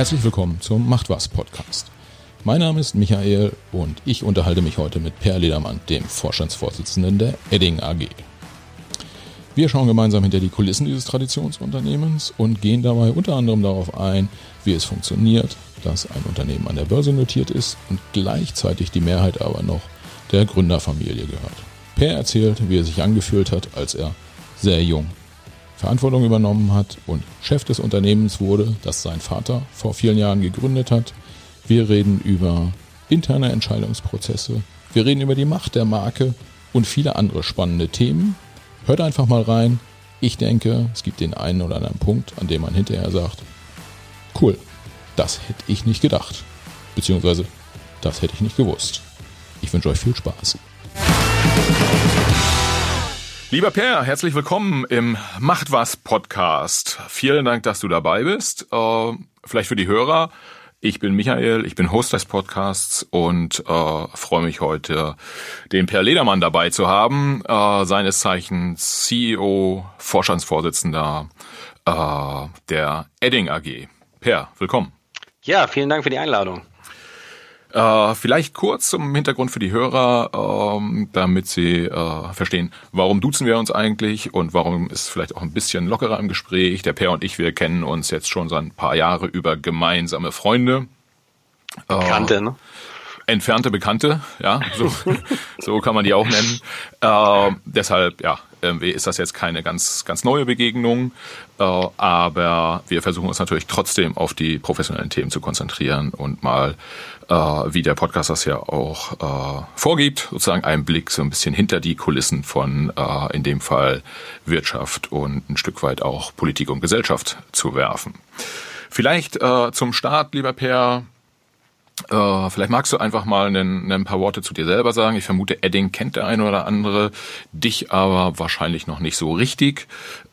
Herzlich willkommen zum Macht was Podcast. Mein Name ist Michael und ich unterhalte mich heute mit Per Ledermann, dem Vorstandsvorsitzenden der Edding AG. Wir schauen gemeinsam hinter die Kulissen dieses Traditionsunternehmens und gehen dabei unter anderem darauf ein, wie es funktioniert, dass ein Unternehmen an der Börse notiert ist und gleichzeitig die Mehrheit aber noch der Gründerfamilie gehört. Per erzählt, wie er sich angefühlt hat, als er sehr jung Verantwortung übernommen hat und Chef des Unternehmens wurde, das sein Vater vor vielen Jahren gegründet hat. Wir reden über interne Entscheidungsprozesse, wir reden über die Macht der Marke und viele andere spannende Themen. Hört einfach mal rein. Ich denke, es gibt den einen oder anderen Punkt, an dem man hinterher sagt, cool, das hätte ich nicht gedacht. Beziehungsweise, das hätte ich nicht gewusst. Ich wünsche euch viel Spaß. Lieber Per, herzlich willkommen im Macht was Podcast. Vielen Dank, dass du dabei bist. Äh, vielleicht für die Hörer. Ich bin Michael, ich bin Host des Podcasts und äh, freue mich heute, den Per Ledermann dabei zu haben, äh, seines Zeichens CEO, Vorstandsvorsitzender äh, der Edding AG. Per, willkommen. Ja, vielen Dank für die Einladung. Äh, vielleicht kurz zum Hintergrund für die Hörer, ähm, damit sie äh, verstehen, warum duzen wir uns eigentlich und warum ist vielleicht auch ein bisschen lockerer im Gespräch. Der Per und ich, wir kennen uns jetzt schon seit ein paar Jahre über gemeinsame Freunde. Bekannte, äh, ne? Entfernte Bekannte, ja, so, so kann man die auch nennen. Äh, deshalb, ja, irgendwie ist das jetzt keine ganz, ganz neue Begegnung, äh, aber wir versuchen uns natürlich trotzdem auf die professionellen Themen zu konzentrieren und mal, äh, wie der Podcast das ja auch äh, vorgibt, sozusagen einen Blick so ein bisschen hinter die Kulissen von äh, in dem Fall Wirtschaft und ein Stück weit auch Politik und Gesellschaft zu werfen. Vielleicht äh, zum Start, lieber Per, Uh, vielleicht magst du einfach mal ein, ein paar Worte zu dir selber sagen. Ich vermute, Edding kennt der eine oder andere, dich aber wahrscheinlich noch nicht so richtig.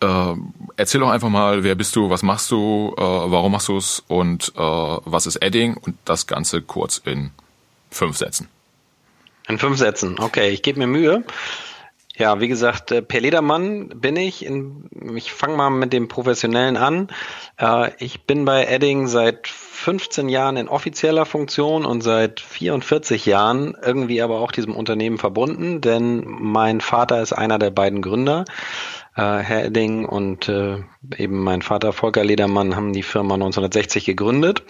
Uh, erzähl doch einfach mal, wer bist du, was machst du, uh, warum machst du es und was ist Edding und das Ganze kurz in fünf Sätzen. In fünf Sätzen, okay, ich gebe mir Mühe. Ja, wie gesagt, äh, Per Ledermann bin ich. In, ich fange mal mit dem Professionellen an. Äh, ich bin bei Edding seit 15 Jahren in offizieller Funktion und seit 44 Jahren irgendwie aber auch diesem Unternehmen verbunden, denn mein Vater ist einer der beiden Gründer. Äh, Herr Edding und eben mein Vater Volker Ledermann haben die Firma 1960 gegründet.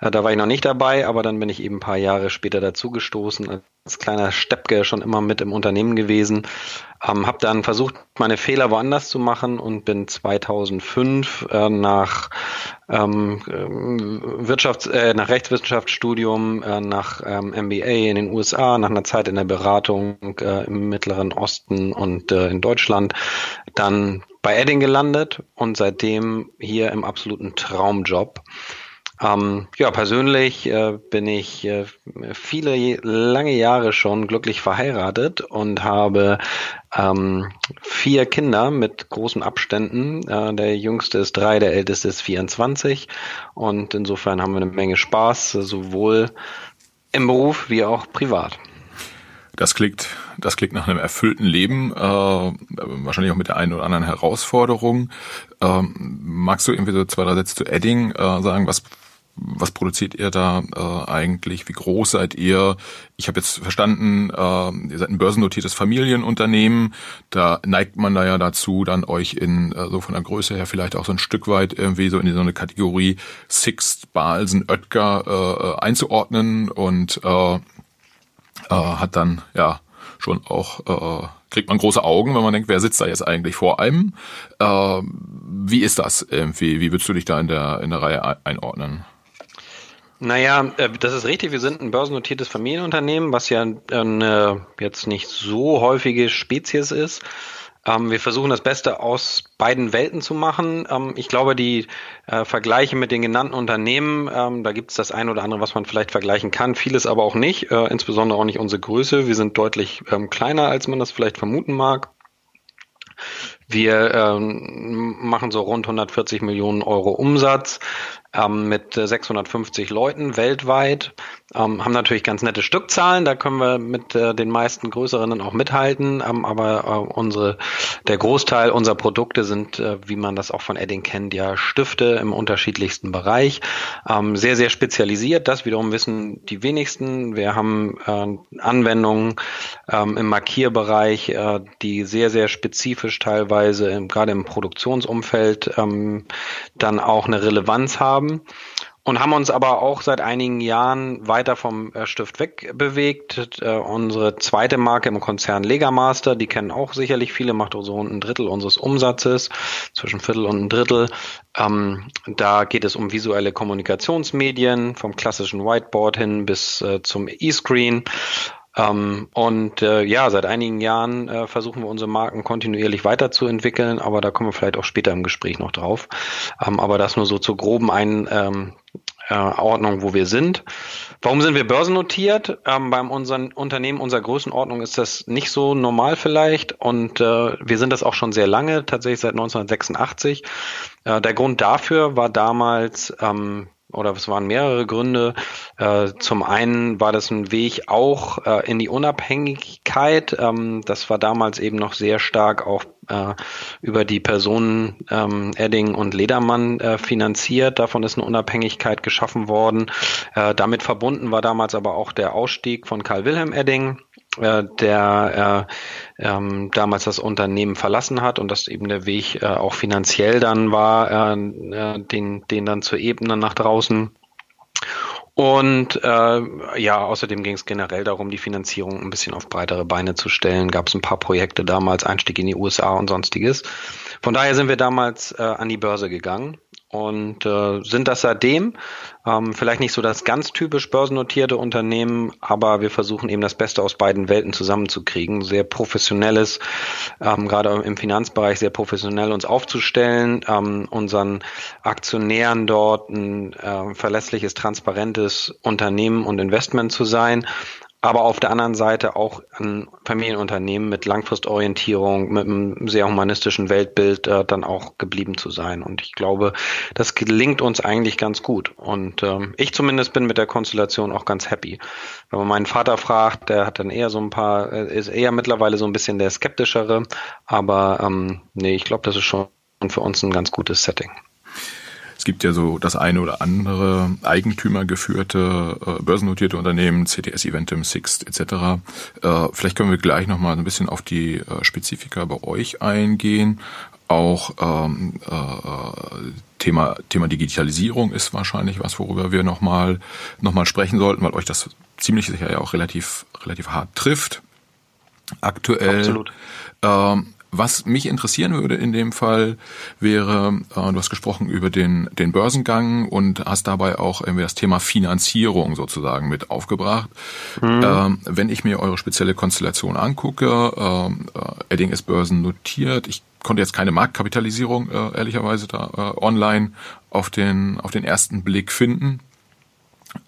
Da war ich noch nicht dabei, aber dann bin ich eben ein paar Jahre später dazugestoßen, als kleiner Steppke schon immer mit im Unternehmen gewesen. Ähm, habe dann versucht, meine Fehler woanders zu machen und bin 2005 äh, nach ähm, Wirtschafts-, äh, nach Rechtswissenschaftsstudium, äh, nach ähm, MBA in den USA, nach einer Zeit in der Beratung äh, im Mittleren Osten und äh, in Deutschland, dann bei Edding gelandet und seitdem hier im absoluten Traumjob. Ähm, ja, persönlich äh, bin ich äh, viele lange Jahre schon glücklich verheiratet und habe ähm, vier Kinder mit großen Abständen. Äh, der jüngste ist drei, der älteste ist 24 und insofern haben wir eine Menge Spaß, sowohl im Beruf wie auch privat. Das klingt, das klingt nach einem erfüllten Leben, äh, wahrscheinlich auch mit der einen oder anderen Herausforderung. Ähm, magst du irgendwie so zwei, drei Sätze zu Edding äh, sagen? Was was produziert ihr da äh, eigentlich? Wie groß seid ihr? Ich habe jetzt verstanden, äh, ihr seid ein börsennotiertes Familienunternehmen. Da neigt man da ja dazu, dann euch in äh, so von der Größe her vielleicht auch so ein Stück weit irgendwie so in so eine Kategorie Sixt, Balsen, Oetker äh, äh, einzuordnen und äh, äh, hat dann ja schon auch äh, kriegt man große Augen, wenn man denkt, wer sitzt da jetzt eigentlich vor einem? Äh, wie ist das irgendwie? Wie würdest du dich da in der in der Reihe einordnen? Naja, äh, das ist richtig. Wir sind ein börsennotiertes Familienunternehmen, was ja eine jetzt nicht so häufige Spezies ist. Ähm, wir versuchen das Beste aus beiden Welten zu machen. Ähm, ich glaube, die äh, Vergleiche mit den genannten Unternehmen, ähm, da gibt es das eine oder andere, was man vielleicht vergleichen kann, vieles aber auch nicht, äh, insbesondere auch nicht unsere Größe. Wir sind deutlich kleiner, als man das vielleicht vermuten mag. Wir ähm, machen so rund 140 Millionen Euro Umsatz ähm, mit 650 Leuten weltweit. Ähm, haben natürlich ganz nette Stückzahlen, da können wir mit äh, den meisten größeren auch mithalten, ähm, aber äh, unsere, der Großteil unserer Produkte sind, äh, wie man das auch von Edding kennt, ja Stifte im unterschiedlichsten Bereich. Ähm, sehr, sehr spezialisiert, das wiederum wissen die wenigsten. Wir haben äh, Anwendungen ähm, im Markierbereich, äh, die sehr, sehr spezifisch teilweise, gerade im Produktionsumfeld, ähm, dann auch eine Relevanz haben und haben uns aber auch seit einigen Jahren weiter vom äh, Stift wegbewegt. Äh, unsere zweite Marke im Konzern Legamaster, die kennen auch sicherlich viele, macht so ein Drittel unseres Umsatzes, zwischen Viertel und ein Drittel. Ähm, da geht es um visuelle Kommunikationsmedien, vom klassischen Whiteboard hin bis äh, zum E-Screen. Ähm, und äh, ja, seit einigen Jahren äh, versuchen wir unsere Marken kontinuierlich weiterzuentwickeln, aber da kommen wir vielleicht auch später im Gespräch noch drauf. Ähm, aber das nur so zur groben Ein, ähm, äh, Ordnung, wo wir sind. Warum sind wir börsennotiert? Ähm, beim unseren Unternehmen unserer Größenordnung ist das nicht so normal vielleicht und äh, wir sind das auch schon sehr lange, tatsächlich seit 1986. Äh, der Grund dafür war damals ähm, oder es waren mehrere Gründe. Äh, zum einen war das ein Weg auch äh, in die Unabhängigkeit. Ähm, das war damals eben noch sehr stark auch äh, über die Personen ähm, Edding und Ledermann äh, finanziert. Davon ist eine Unabhängigkeit geschaffen worden. Äh, damit verbunden war damals aber auch der Ausstieg von Karl Wilhelm Edding äh, der äh, ähm, damals das Unternehmen verlassen hat und das eben der Weg äh, auch finanziell dann war, äh, äh, den, den dann zur Ebene nach draußen. Und äh, ja, außerdem ging es generell darum, die Finanzierung ein bisschen auf breitere Beine zu stellen. Gab es ein paar Projekte damals, Einstieg in die USA und sonstiges. Von daher sind wir damals äh, an die Börse gegangen und äh, sind das seitdem. Ähm, vielleicht nicht so das ganz typisch börsennotierte Unternehmen, aber wir versuchen eben das Beste aus beiden Welten zusammenzukriegen. Sehr professionelles, ähm, gerade im Finanzbereich sehr professionell uns aufzustellen, ähm, unseren Aktionären dort ein äh, verlässliches, transparentes Unternehmen und Investment zu sein aber auf der anderen Seite auch ein Familienunternehmen mit Langfristorientierung, mit einem sehr humanistischen Weltbild äh, dann auch geblieben zu sein. Und ich glaube, das gelingt uns eigentlich ganz gut. Und ähm, ich zumindest bin mit der Konstellation auch ganz happy. Wenn man meinen Vater fragt, der hat dann eher so ein paar, äh, ist eher mittlerweile so ein bisschen der skeptischere. Aber ähm, nee, ich glaube, das ist schon für uns ein ganz gutes Setting. Es gibt ja so das eine oder andere eigentümergeführte äh, börsennotierte Unternehmen, CTS Eventum, Sixt etc. Äh, vielleicht können wir gleich nochmal ein bisschen auf die äh, Spezifika bei euch eingehen. Auch ähm, äh, Thema, Thema Digitalisierung ist wahrscheinlich was, worüber wir nochmal noch mal sprechen sollten, weil euch das ziemlich sicher ja auch relativ, relativ hart trifft. Aktuell. Absolut. Ähm, was mich interessieren würde in dem Fall wäre, äh, du hast gesprochen über den, den Börsengang und hast dabei auch irgendwie das Thema Finanzierung sozusagen mit aufgebracht. Mhm. Ähm, wenn ich mir eure spezielle Konstellation angucke, ähm, äh, Edding ist börsennotiert. Ich konnte jetzt keine Marktkapitalisierung äh, ehrlicherweise da äh, online auf den, auf den ersten Blick finden.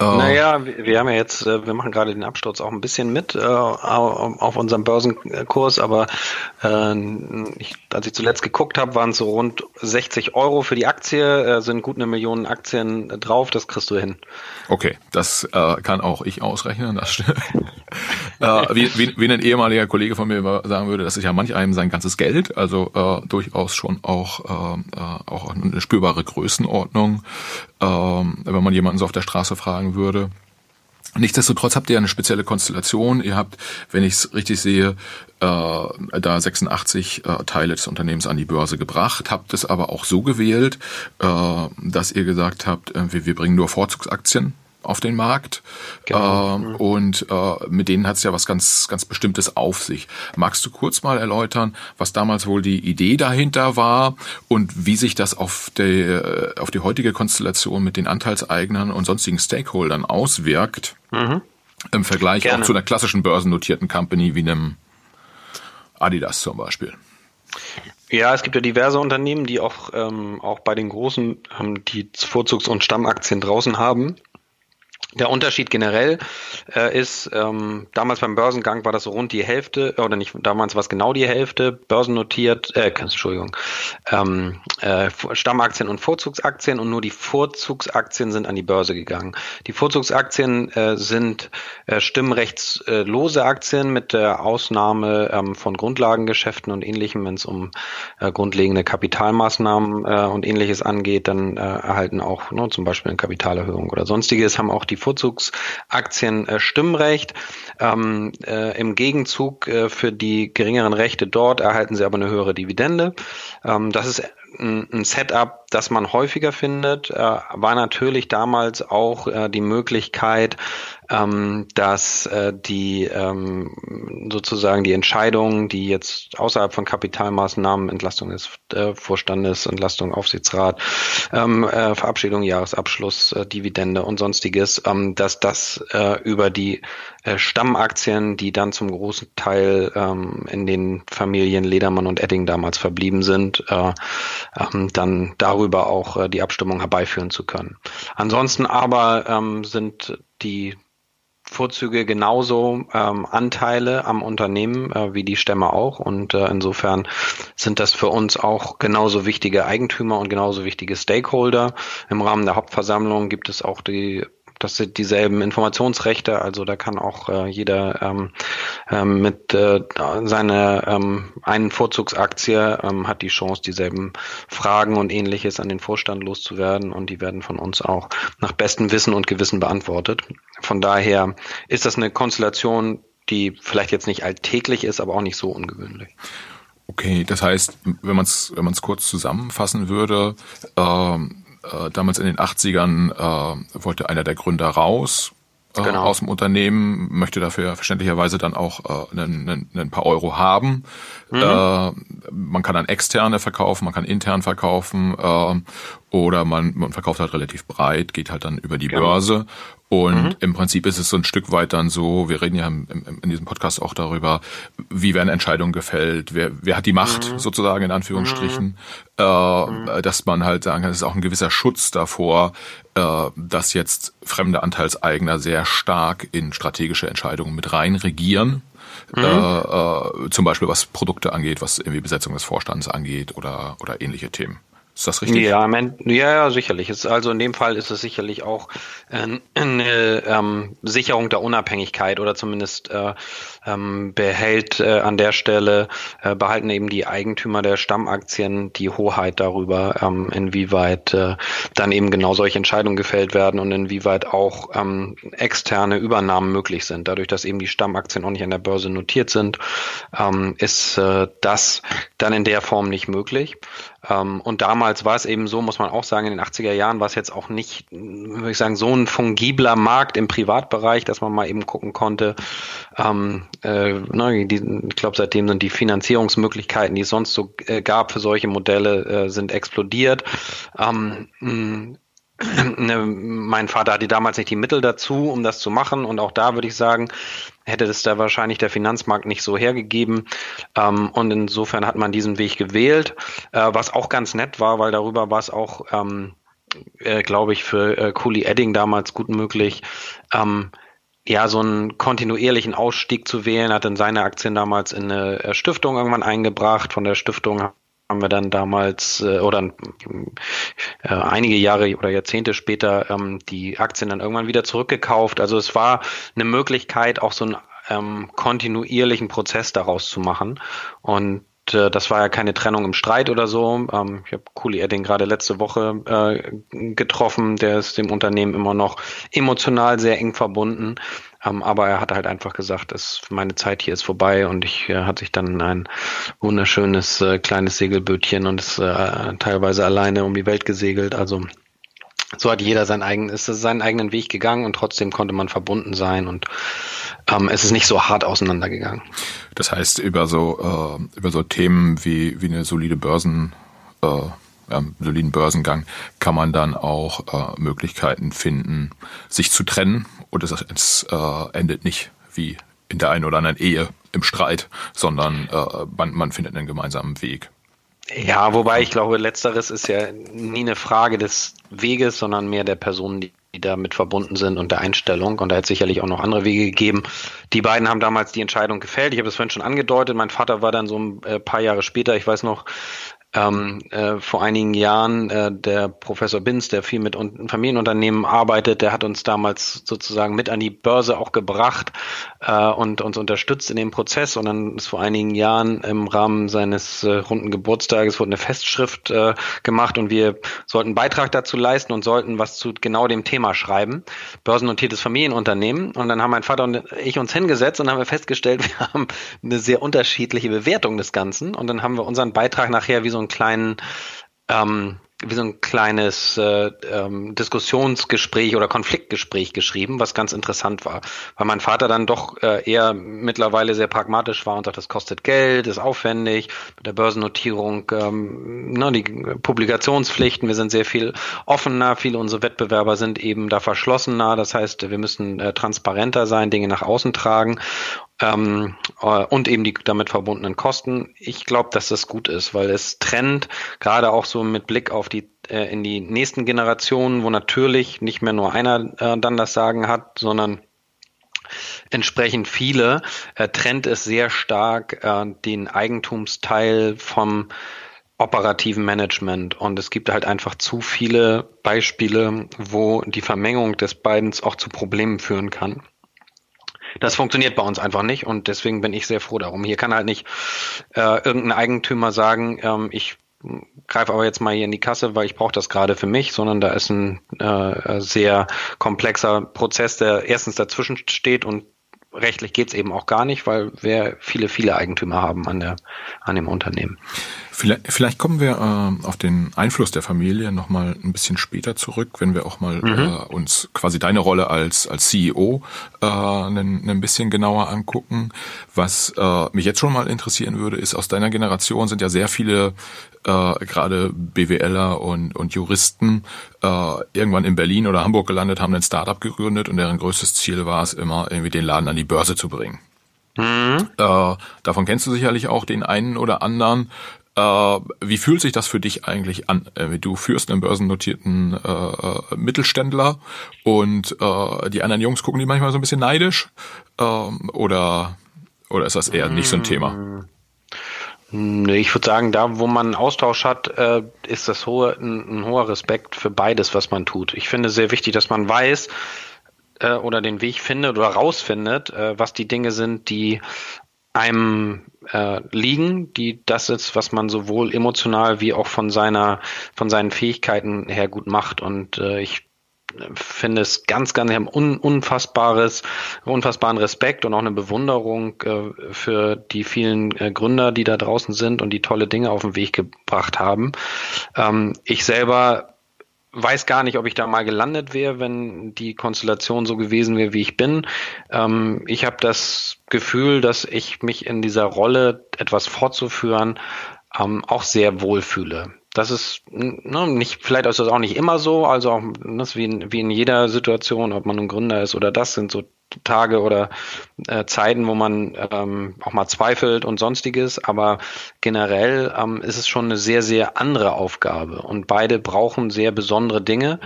Uh, naja, wir, haben ja jetzt, äh, wir machen gerade den Absturz auch ein bisschen mit äh, auf unserem Börsenkurs, aber äh, ich, als ich zuletzt geguckt habe, waren es so rund 60 Euro für die Aktie, äh, sind gut eine Million Aktien drauf, das kriegst du hin. Okay, das äh, kann auch ich ausrechnen, das stimmt. äh, wie, wie, wie ein ehemaliger Kollege von mir sagen würde, das ist ja manch einem sein ganzes Geld, also äh, durchaus schon auch, äh, auch eine spürbare Größenordnung, äh, wenn man jemanden so auf der Straße fragen würde. Nichtsdestotrotz habt ihr eine spezielle Konstellation. Ihr habt, wenn ich es richtig sehe, äh, da 86 äh, Teile des Unternehmens an die Börse gebracht, habt es aber auch so gewählt, äh, dass ihr gesagt habt, äh, wir, wir bringen nur Vorzugsaktien auf den Markt. Genau. Äh, und äh, mit denen hat es ja was ganz, ganz Bestimmtes auf sich. Magst du kurz mal erläutern, was damals wohl die Idee dahinter war und wie sich das auf die, auf die heutige Konstellation mit den Anteilseignern und sonstigen Stakeholdern auswirkt? Mhm. Im Vergleich Gerne. auch zu einer klassischen börsennotierten Company wie einem Adidas zum Beispiel. Ja, es gibt ja diverse Unternehmen, die auch, ähm, auch bei den großen ähm, die Vorzugs- und Stammaktien draußen haben. Der Unterschied generell äh, ist, ähm, damals beim Börsengang war das so rund die Hälfte, oder nicht, damals war es genau die Hälfte, börsennotiert, äh, Entschuldigung, ähm, äh, Stammaktien und Vorzugsaktien und nur die Vorzugsaktien sind an die Börse gegangen. Die Vorzugsaktien äh, sind äh, stimmrechtslose Aktien mit der Ausnahme ähm, von Grundlagengeschäften und ähnlichem, wenn es um äh, grundlegende Kapitalmaßnahmen äh, und ähnliches angeht, dann äh, erhalten auch ne, zum Beispiel eine Kapitalerhöhung oder sonstiges, haben auch die Vorzugsaktien äh, Stimmrecht. Ähm, äh, Im Gegenzug äh, für die geringeren Rechte dort erhalten sie aber eine höhere Dividende. Ähm, das ist ein, ein Setup, das man häufiger findet, äh, war natürlich damals auch äh, die Möglichkeit, ähm, dass äh, die ähm, sozusagen die Entscheidungen, die jetzt außerhalb von Kapitalmaßnahmen, Entlastung des äh, Vorstandes, Entlastung Aufsichtsrat, ähm, äh, Verabschiedung Jahresabschluss, äh, Dividende und sonstiges, ähm, dass das äh, über die äh, Stammaktien, die dann zum großen Teil ähm, in den Familien Ledermann und Edding damals verblieben sind, äh, ähm, dann darüber auch äh, die Abstimmung herbeiführen zu können. Ansonsten aber ähm, sind die Vorzüge genauso ähm, Anteile am Unternehmen äh, wie die Stämme auch. Und äh, insofern sind das für uns auch genauso wichtige Eigentümer und genauso wichtige Stakeholder. Im Rahmen der Hauptversammlung gibt es auch die das sind dieselben Informationsrechte, also da kann auch äh, jeder ähm, ähm, mit äh, seiner ähm, einen Vorzugsaktie ähm, hat die Chance, dieselben Fragen und ähnliches an den Vorstand loszuwerden und die werden von uns auch nach bestem Wissen und Gewissen beantwortet. Von daher ist das eine Konstellation, die vielleicht jetzt nicht alltäglich ist, aber auch nicht so ungewöhnlich. Okay, das heißt, wenn man es wenn kurz zusammenfassen würde, ähm äh, damals in den 80ern äh, wollte einer der Gründer raus äh, genau. aus dem Unternehmen, möchte dafür verständlicherweise dann auch äh, einen, einen paar Euro haben. Mhm. Äh, man kann dann externe verkaufen, man kann intern verkaufen äh, oder man, man verkauft halt relativ breit, geht halt dann über die genau. Börse und mhm. im Prinzip ist es so ein Stück weit dann so, wir reden ja im, im, in diesem Podcast auch darüber, wie werden Entscheidungen gefällt, wer, wer hat die Macht mhm. sozusagen in Anführungsstrichen, mhm. Äh, mhm. dass man halt sagen kann, es ist auch ein gewisser Schutz davor, äh, dass jetzt fremde Anteilseigner sehr stark in strategische Entscheidungen mit rein regieren. Mhm. Äh, äh, zum Beispiel was Produkte angeht, was irgendwie Besetzung des Vorstands angeht oder, oder ähnliche Themen. Ist das richtig? Ja, ja, sicherlich. Ist, also in dem Fall ist es sicherlich auch äh, eine ähm, Sicherung der Unabhängigkeit oder zumindest äh, ähm, behält äh, an der Stelle, äh, behalten eben die Eigentümer der Stammaktien die Hoheit darüber, ähm, inwieweit äh, dann eben genau solche Entscheidungen gefällt werden und inwieweit auch ähm, externe Übernahmen möglich sind. Dadurch, dass eben die Stammaktien auch nicht an der Börse notiert sind, ähm, ist äh, das dann in der Form nicht möglich. Ähm, und damals war es eben so, muss man auch sagen, in den 80er Jahren war es jetzt auch nicht, würde ich sagen, so ein fungibler Markt im Privatbereich, dass man mal eben gucken konnte. Ähm, äh, ne, ich glaube, seitdem sind die Finanzierungsmöglichkeiten, die es sonst so äh, gab für solche Modelle, äh, sind explodiert. Ähm, mein Vater hatte damals nicht die Mittel dazu, um das zu machen. Und auch da würde ich sagen, hätte es da wahrscheinlich der Finanzmarkt nicht so hergegeben. Ähm, und insofern hat man diesen Weg gewählt, äh, was auch ganz nett war, weil darüber war es auch, ähm, äh, glaube ich, für äh, Cooley Edding damals gut möglich, ähm, ja, so einen kontinuierlichen Ausstieg zu wählen, hat dann seine Aktien damals in eine äh, Stiftung irgendwann eingebracht. Von der Stiftung haben wir dann damals äh, oder äh, einige Jahre oder Jahrzehnte später ähm, die Aktien dann irgendwann wieder zurückgekauft. Also es war eine Möglichkeit, auch so einen ähm, kontinuierlichen Prozess daraus zu machen. Und äh, das war ja keine Trennung im Streit oder so. Ähm, ich habe Kuli Edding gerade letzte Woche äh, getroffen. Der ist dem Unternehmen immer noch emotional sehr eng verbunden. Ähm, aber er hat halt einfach gesagt, es, meine Zeit hier ist vorbei und ich äh, hat sich dann ein wunderschönes äh, kleines Segelbötchen und ist äh, teilweise alleine um die Welt gesegelt. Also so hat jeder sein eigen, ist seinen eigenen Weg gegangen und trotzdem konnte man verbunden sein und ähm, es ist nicht so hart auseinandergegangen. Das heißt, über so, äh, über so Themen wie, wie eine solide Börsen, äh, ähm, soliden Börsengang kann man dann auch äh, Möglichkeiten finden, sich zu trennen und es, es äh, endet nicht wie in der einen oder anderen Ehe im Streit, sondern äh, man, man findet einen gemeinsamen Weg. Ja, wobei ich glaube, letzteres ist ja nie eine Frage des Weges, sondern mehr der Personen, die damit verbunden sind und der Einstellung. Und da hätte es sicherlich auch noch andere Wege gegeben. Die beiden haben damals die Entscheidung gefällt. Ich habe es vorhin schon angedeutet. Mein Vater war dann so ein äh, paar Jahre später, ich weiß noch, ähm, äh, vor einigen Jahren äh, der Professor Binz, der viel mit Familienunternehmen arbeitet, der hat uns damals sozusagen mit an die Börse auch gebracht äh, und uns unterstützt in dem Prozess. Und dann ist vor einigen Jahren im Rahmen seines äh, runden Geburtstages wurde eine Festschrift äh, gemacht und wir sollten Beitrag dazu leisten und sollten was zu genau dem Thema schreiben. Börsennotiertes Familienunternehmen. Und dann haben mein Vater und ich uns hingesetzt und haben wir festgestellt, wir haben eine sehr unterschiedliche Bewertung des Ganzen. Und dann haben wir unseren Beitrag nachher wie so einen kleinen ähm, wie so ein kleines äh, ähm, Diskussionsgespräch oder Konfliktgespräch geschrieben, was ganz interessant war, weil mein Vater dann doch äh, eher mittlerweile sehr pragmatisch war und sagt, das kostet Geld, ist aufwendig, mit der Börsennotierung, ähm, ne, die Publikationspflichten, wir sind sehr viel offener, viele unserer Wettbewerber sind eben da verschlossener, das heißt, wir müssen äh, transparenter sein, Dinge nach außen tragen ähm, äh, und eben die damit verbundenen Kosten. Ich glaube, dass das gut ist, weil es trennt, gerade auch so mit Blick auf die äh, in die nächsten Generationen, wo natürlich nicht mehr nur einer äh, dann das Sagen hat, sondern entsprechend viele, äh, trennt es sehr stark äh, den Eigentumsteil vom operativen Management. Und es gibt halt einfach zu viele Beispiele, wo die Vermengung des beiden auch zu Problemen führen kann. Das funktioniert bei uns einfach nicht und deswegen bin ich sehr froh darum. Hier kann halt nicht äh, irgendein Eigentümer sagen, ähm, ich greife aber jetzt mal hier in die Kasse, weil ich brauche das gerade für mich, sondern da ist ein äh, sehr komplexer Prozess, der erstens dazwischen steht und rechtlich geht's eben auch gar nicht, weil wir viele, viele Eigentümer haben an, der, an dem Unternehmen. Vielleicht, vielleicht kommen wir äh, auf den Einfluss der Familie nochmal ein bisschen später zurück, wenn wir auch mal mhm. äh, uns quasi deine Rolle als, als CEO äh, ein, ein bisschen genauer angucken. Was äh, mich jetzt schon mal interessieren würde, ist, aus deiner Generation sind ja sehr viele äh, gerade BWLer und, und Juristen äh, irgendwann in Berlin oder Hamburg gelandet, haben ein Startup gegründet und deren größtes Ziel war es immer, irgendwie den Laden an die Börse zu bringen. Mhm. Äh, davon kennst du sicherlich auch den einen oder anderen. Äh, wie fühlt sich das für dich eigentlich an? Äh, du führst einen börsennotierten äh, äh, Mittelständler und äh, die anderen Jungs gucken die manchmal so ein bisschen neidisch äh, oder oder ist das eher nicht so ein Thema? Nee, ich würde sagen, da wo man Austausch hat, ist das hohe, ein, ein, hoher Respekt für beides, was man tut. Ich finde sehr wichtig, dass man weiß oder den Weg findet oder rausfindet, was die Dinge sind, die einem äh, liegen, die das ist, was man sowohl emotional wie auch von seiner, von seinen Fähigkeiten her gut macht. Und äh, ich finde es ganz, ganz un, unfassbares, unfassbaren Respekt und auch eine Bewunderung äh, für die vielen äh, Gründer, die da draußen sind und die tolle Dinge auf den Weg gebracht haben. Ähm, ich selber weiß gar nicht, ob ich da mal gelandet wäre, wenn die Konstellation so gewesen wäre, wie ich bin. Ähm, ich habe das Gefühl, dass ich mich in dieser Rolle, etwas fortzuführen, ähm, auch sehr wohlfühle. Das ist ne, nicht, vielleicht ist das auch nicht immer so, also auch ne, wie, in, wie in jeder Situation, ob man ein Gründer ist oder das, sind so Tage oder äh, Zeiten, wo man ähm, auch mal zweifelt und sonstiges. Aber generell ähm, ist es schon eine sehr, sehr andere Aufgabe. Und beide brauchen sehr besondere Dinge.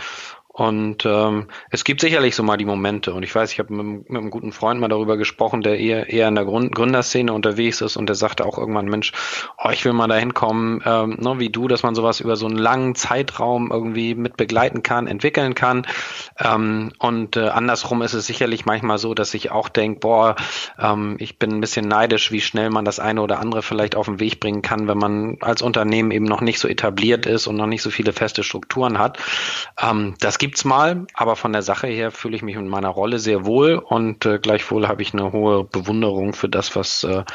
Und ähm, es gibt sicherlich so mal die Momente. Und ich weiß, ich habe mit, mit, einem guten Freund mal darüber gesprochen, der eher, eher in der Grund, Gründerszene unterwegs ist und der sagte auch irgendwann, Mensch, oh, ich will mal dahin kommen, ähm, ne, wie du, dass man sowas über so einen langen Zeitraum irgendwie mit begleiten kann, entwickeln kann. Ähm, und äh, andersrum ist es sicherlich manchmal so, dass ich auch denke, boah, ähm, ich bin ein bisschen neidisch, wie schnell man das eine oder andere vielleicht auf den Weg bringen kann, wenn man als Unternehmen eben noch nicht so etabliert ist und noch nicht so viele feste Strukturen hat. Ähm, das gibt gibt's mal, aber von der Sache her fühle ich mich in meiner Rolle sehr wohl und äh, gleichwohl habe ich eine hohe Bewunderung für das, was äh,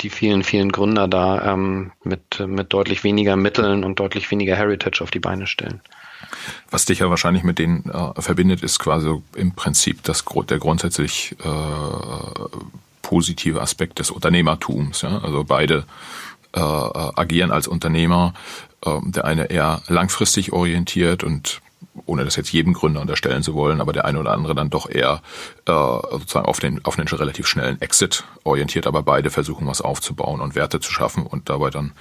die vielen, vielen Gründer da ähm, mit, mit deutlich weniger Mitteln und deutlich weniger Heritage auf die Beine stellen. Was dich ja wahrscheinlich mit denen äh, verbindet, ist quasi im Prinzip das, der grundsätzlich äh, positive Aspekt des Unternehmertums. Ja? Also beide äh, agieren als Unternehmer, äh, der eine eher langfristig orientiert und ohne das jetzt jedem Gründer unterstellen zu wollen, aber der eine oder andere dann doch eher äh, sozusagen auf den, auf den relativ schnellen Exit orientiert, aber beide versuchen was aufzubauen und Werte zu schaffen und dabei dann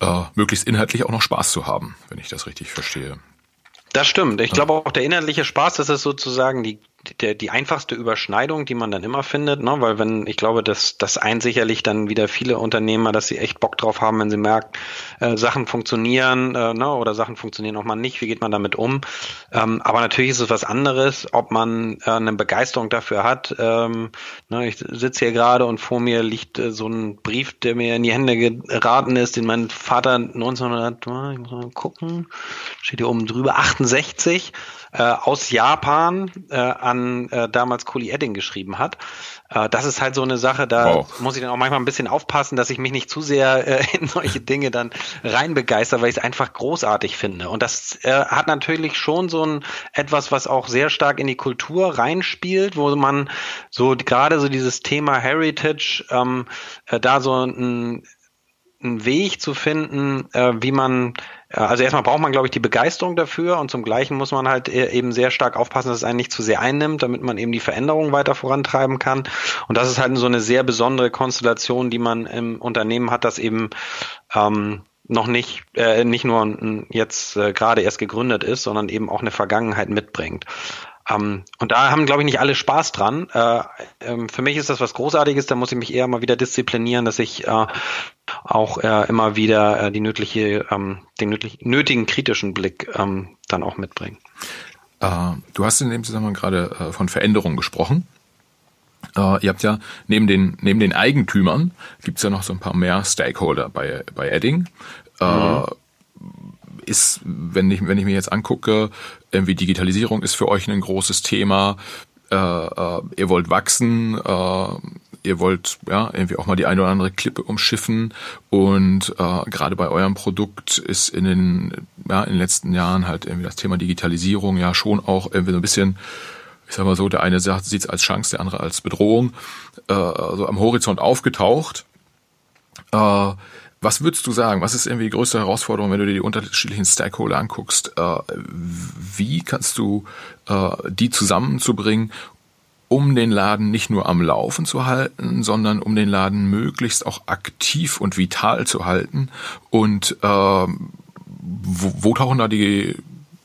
äh, möglichst inhaltlich auch noch Spaß zu haben, wenn ich das richtig verstehe. Das stimmt. Ich glaube auch der inhaltliche Spaß, das ist sozusagen die der, die einfachste Überschneidung, die man dann immer findet, ne? weil wenn, ich glaube, dass das eint sicherlich dann wieder viele Unternehmer, dass sie echt Bock drauf haben, wenn sie merken, äh, Sachen funktionieren äh, ne? oder Sachen funktionieren auch mal nicht, wie geht man damit um? Ähm, aber natürlich ist es was anderes, ob man äh, eine Begeisterung dafür hat. Ähm, ne? Ich sitze hier gerade und vor mir liegt äh, so ein Brief, der mir in die Hände geraten ist, den mein Vater 1900, ich muss mal gucken, steht hier oben drüber, 68 äh, aus Japan äh, an äh, damals Kuli Edding geschrieben hat. Äh, das ist halt so eine Sache, da wow. muss ich dann auch manchmal ein bisschen aufpassen, dass ich mich nicht zu sehr äh, in solche Dinge dann reinbegeister, weil ich es einfach großartig finde. Und das äh, hat natürlich schon so ein etwas, was auch sehr stark in die Kultur reinspielt, wo man so gerade so dieses Thema Heritage ähm, äh, da so ein einen Weg zu finden, äh, wie man, also erstmal braucht man, glaube ich, die Begeisterung dafür und zum Gleichen muss man halt e-, eben sehr stark aufpassen, dass es einen nicht zu sehr einnimmt, damit man eben die Veränderung weiter vorantreiben kann. Und das ist halt so eine sehr besondere Konstellation, die man im Unternehmen hat, das eben ähm, noch nicht, äh, nicht nur jetzt äh, gerade erst gegründet ist, sondern eben auch eine Vergangenheit mitbringt. Ähm, und da haben, glaube ich, nicht alle Spaß dran. Äh, ähm, für mich ist das was Großartiges, da muss ich mich eher mal wieder disziplinieren, dass ich äh, auch äh, immer wieder äh, die nötige, ähm, den nötig, nötigen kritischen Blick ähm, dann auch mitbringen. Äh, du hast in dem Zusammenhang gerade äh, von Veränderungen gesprochen. Äh, ihr habt ja neben den, neben den Eigentümern gibt's ja noch so ein paar mehr Stakeholder bei, bei Edding. Äh, mhm. Ist, wenn ich, wenn ich mir jetzt angucke, irgendwie Digitalisierung ist für euch ein großes Thema. Äh, ihr wollt wachsen, ihr wollt ja irgendwie auch mal die eine oder andere Klippe umschiffen und äh, gerade bei eurem Produkt ist in den ja in den letzten Jahren halt irgendwie das Thema Digitalisierung ja schon auch irgendwie so ein bisschen ich sag mal so, der eine sieht es als Chance, der andere als Bedrohung, äh, so am Horizont aufgetaucht. Äh, was würdest du sagen? Was ist irgendwie die größte Herausforderung, wenn du dir die unterschiedlichen Stakeholder anguckst? Äh, wie kannst du äh, die zusammenzubringen, um den Laden nicht nur am Laufen zu halten, sondern um den Laden möglichst auch aktiv und vital zu halten. Und äh, wo, wo tauchen da die,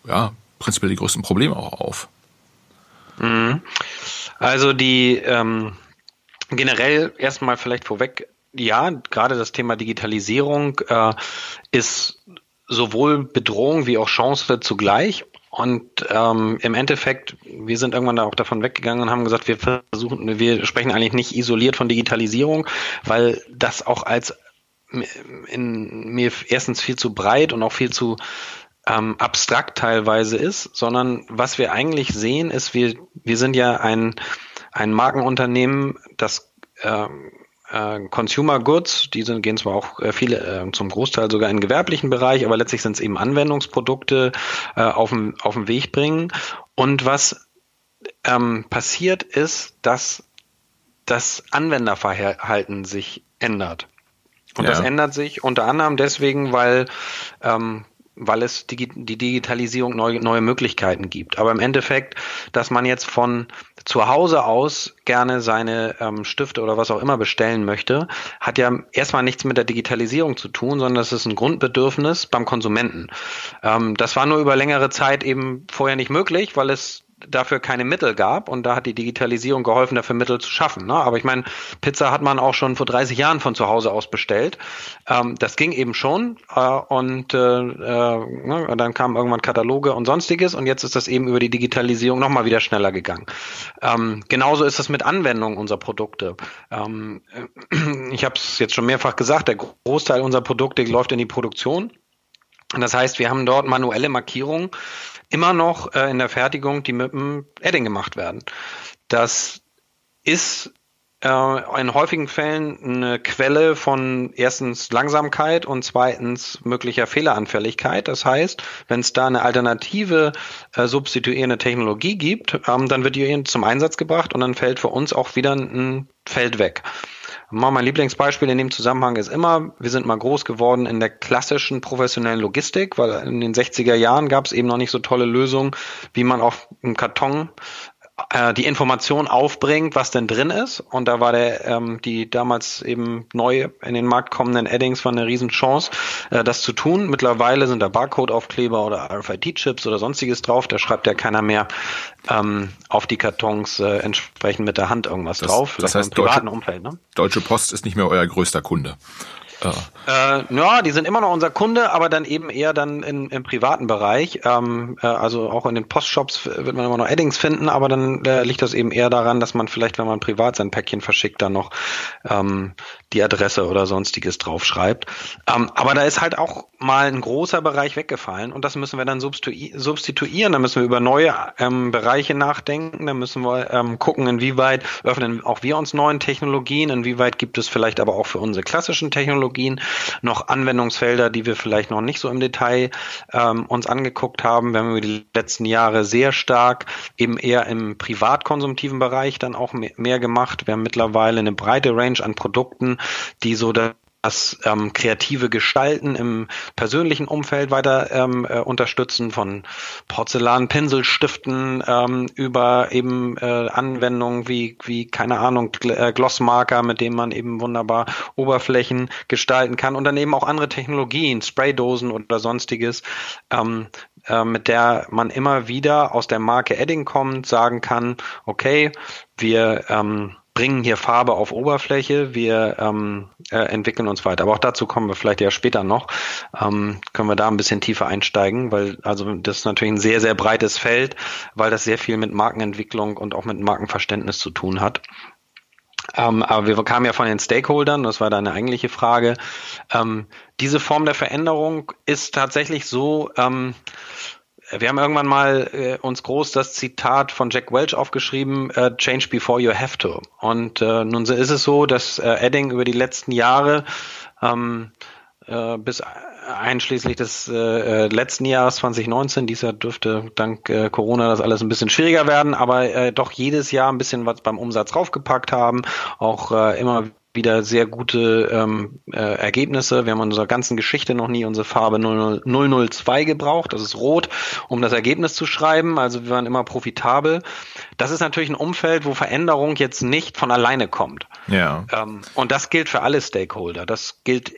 ja, prinzipiell die größten Probleme auch auf? Mhm. Also die ähm, generell erstmal vielleicht vorweg, ja, gerade das Thema Digitalisierung äh, ist sowohl Bedrohung wie auch Chance zugleich. Und ähm, im Endeffekt, wir sind irgendwann da auch davon weggegangen und haben gesagt, wir versuchen, wir sprechen eigentlich nicht isoliert von Digitalisierung, weil das auch als in mir erstens viel zu breit und auch viel zu ähm, abstrakt teilweise ist, sondern was wir eigentlich sehen, ist, wir, wir sind ja ein, ein Markenunternehmen, das ähm, äh, Consumer Goods, die sind, gehen zwar auch äh, viele äh, zum Großteil sogar in den gewerblichen Bereich, aber letztlich sind es eben Anwendungsprodukte äh, auf den Weg bringen. Und was ähm, passiert ist, dass das Anwenderverhalten sich ändert. Und ja. das ändert sich unter anderem deswegen, weil ähm, weil es die, die Digitalisierung neue, neue Möglichkeiten gibt. Aber im Endeffekt, dass man jetzt von zu Hause aus gerne seine ähm, Stifte oder was auch immer bestellen möchte, hat ja erstmal nichts mit der Digitalisierung zu tun, sondern das ist ein Grundbedürfnis beim Konsumenten. Ähm, das war nur über längere Zeit eben vorher nicht möglich, weil es dafür keine Mittel gab und da hat die Digitalisierung geholfen, dafür Mittel zu schaffen. Ne? Aber ich meine, Pizza hat man auch schon vor 30 Jahren von zu Hause aus bestellt. Ähm, das ging eben schon äh, und äh, äh, ne? dann kamen irgendwann Kataloge und sonstiges und jetzt ist das eben über die Digitalisierung nochmal wieder schneller gegangen. Ähm, genauso ist es mit Anwendungen unserer Produkte. Ähm, ich habe es jetzt schon mehrfach gesagt, der Großteil unserer Produkte läuft in die Produktion. Das heißt, wir haben dort manuelle Markierungen immer noch äh, in der Fertigung, die mit dem Edding gemacht werden. Das ist äh, in häufigen Fällen eine Quelle von erstens Langsamkeit und zweitens möglicher Fehleranfälligkeit. Das heißt, wenn es da eine alternative äh, substituierende Technologie gibt, ähm, dann wird die zum Einsatz gebracht und dann fällt für uns auch wieder ein Feld weg. Mein Lieblingsbeispiel in dem Zusammenhang ist immer, wir sind mal groß geworden in der klassischen professionellen Logistik, weil in den 60er Jahren gab es eben noch nicht so tolle Lösungen, wie man auf einem Karton äh, die Information aufbringt, was denn drin ist. Und da war der, ähm, die damals eben neu in den Markt kommenden Eddings war eine Riesenchance, äh, das zu tun. Mittlerweile sind da Barcode-Aufkleber oder RFID-Chips oder sonstiges drauf. Da schreibt ja keiner mehr ähm, auf die Kartons äh, entsprechend mit der Hand irgendwas das, drauf. Das heißt, im privaten Deutsche, Umfeld. Ne? Deutsche Post ist nicht mehr euer größter Kunde. Äh, ja, die sind immer noch unser Kunde, aber dann eben eher dann in, im privaten Bereich. Ähm, äh, also auch in den Postshops wird man immer noch Eddings finden, aber dann äh, liegt das eben eher daran, dass man vielleicht, wenn man privat sein Päckchen verschickt, dann noch ähm, die Adresse oder sonstiges draufschreibt. Ähm, aber da ist halt auch mal ein großer Bereich weggefallen und das müssen wir dann substituieren. Da müssen wir über neue ähm, Bereiche nachdenken. Da müssen wir ähm, gucken, inwieweit öffnen auch wir uns neuen Technologien, inwieweit gibt es vielleicht aber auch für unsere klassischen Technologien noch Anwendungsfelder, die wir vielleicht noch nicht so im Detail ähm, uns angeguckt haben. Wir haben über die letzten Jahre sehr stark eben eher im privatkonsumtiven Bereich dann auch mehr, mehr gemacht. Wir haben mittlerweile eine breite Range an Produkten, die so das ähm, kreative Gestalten im persönlichen Umfeld weiter ähm, äh, unterstützen, von Porzellan, Pinselstiften ähm, über eben äh, Anwendungen wie, wie, keine Ahnung, äh, Glossmarker, mit denen man eben wunderbar Oberflächen gestalten kann. Und dann eben auch andere Technologien, Spraydosen oder sonstiges, ähm, äh, mit der man immer wieder aus der Marke Edding kommt, sagen kann, okay, wir ähm, bringen hier Farbe auf Oberfläche, wir ähm, äh, entwickeln uns weiter. Aber auch dazu kommen wir vielleicht ja später noch. Ähm, können wir da ein bisschen tiefer einsteigen, weil also das ist natürlich ein sehr, sehr breites Feld, weil das sehr viel mit Markenentwicklung und auch mit Markenverständnis zu tun hat. Ähm, aber wir kamen ja von den Stakeholdern, das war deine eigentliche Frage. Ähm, diese Form der Veränderung ist tatsächlich so, ähm, wir haben irgendwann mal äh, uns groß das Zitat von Jack Welch aufgeschrieben, uh, change before you have to. Und äh, nun ist es so, dass äh, Edding über die letzten Jahre ähm, äh, bis einschließlich des äh, letzten Jahres 2019, dieser dürfte dank äh, Corona das alles ein bisschen schwieriger werden, aber äh, doch jedes Jahr ein bisschen was beim Umsatz raufgepackt haben, auch äh, immer wieder sehr gute ähm, äh, Ergebnisse. Wir haben in unserer ganzen Geschichte noch nie unsere Farbe 002 gebraucht. Das ist rot, um das Ergebnis zu schreiben. Also wir waren immer profitabel. Das ist natürlich ein Umfeld, wo Veränderung jetzt nicht von alleine kommt. Ja. Ähm, und das gilt für alle Stakeholder. Das gilt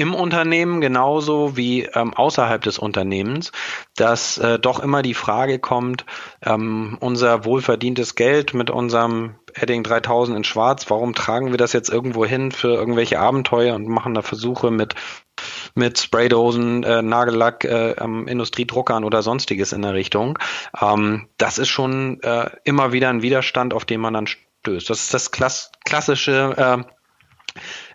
im Unternehmen genauso wie ähm, außerhalb des Unternehmens, dass äh, doch immer die Frage kommt, ähm, unser wohlverdientes Geld mit unserem Edding 3000 in Schwarz, warum tragen wir das jetzt irgendwo hin für irgendwelche Abenteuer und machen da Versuche mit mit Spraydosen, äh, Nagellack, äh, ähm, Industriedruckern oder sonstiges in der Richtung. Ähm, das ist schon äh, immer wieder ein Widerstand, auf den man dann stößt. Das ist das klass klassische äh,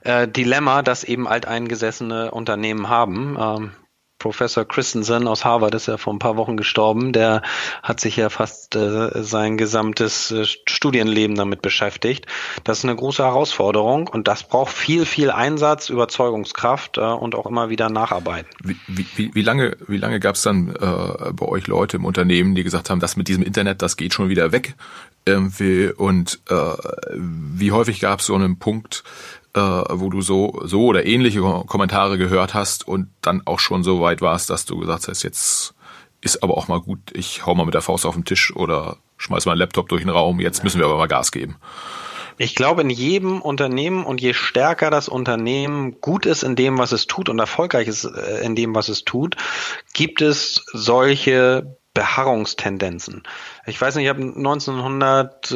äh, Dilemma, das eben alteingesessene Unternehmen haben. Ähm, Professor Christensen aus Harvard ist ja vor ein paar Wochen gestorben. Der hat sich ja fast äh, sein gesamtes äh, Studienleben damit beschäftigt. Das ist eine große Herausforderung und das braucht viel, viel Einsatz, Überzeugungskraft äh, und auch immer wieder Nacharbeiten. Wie, wie, wie lange, wie lange gab es dann äh, bei euch Leute im Unternehmen, die gesagt haben, das mit diesem Internet, das geht schon wieder weg? Irgendwie, und äh, wie häufig gab es so einen Punkt, äh, wo du so, so oder ähnliche Kommentare gehört hast und dann auch schon so weit warst, dass du gesagt hast, jetzt ist aber auch mal gut, ich hau mal mit der Faust auf den Tisch oder schmeiß meinen Laptop durch den Raum, jetzt müssen wir aber mal Gas geben. Ich glaube, in jedem Unternehmen und je stärker das Unternehmen gut ist in dem, was es tut und erfolgreich ist äh, in dem, was es tut, gibt es solche Beharrungstendenzen. Ich weiß nicht, ich habe 1900, äh,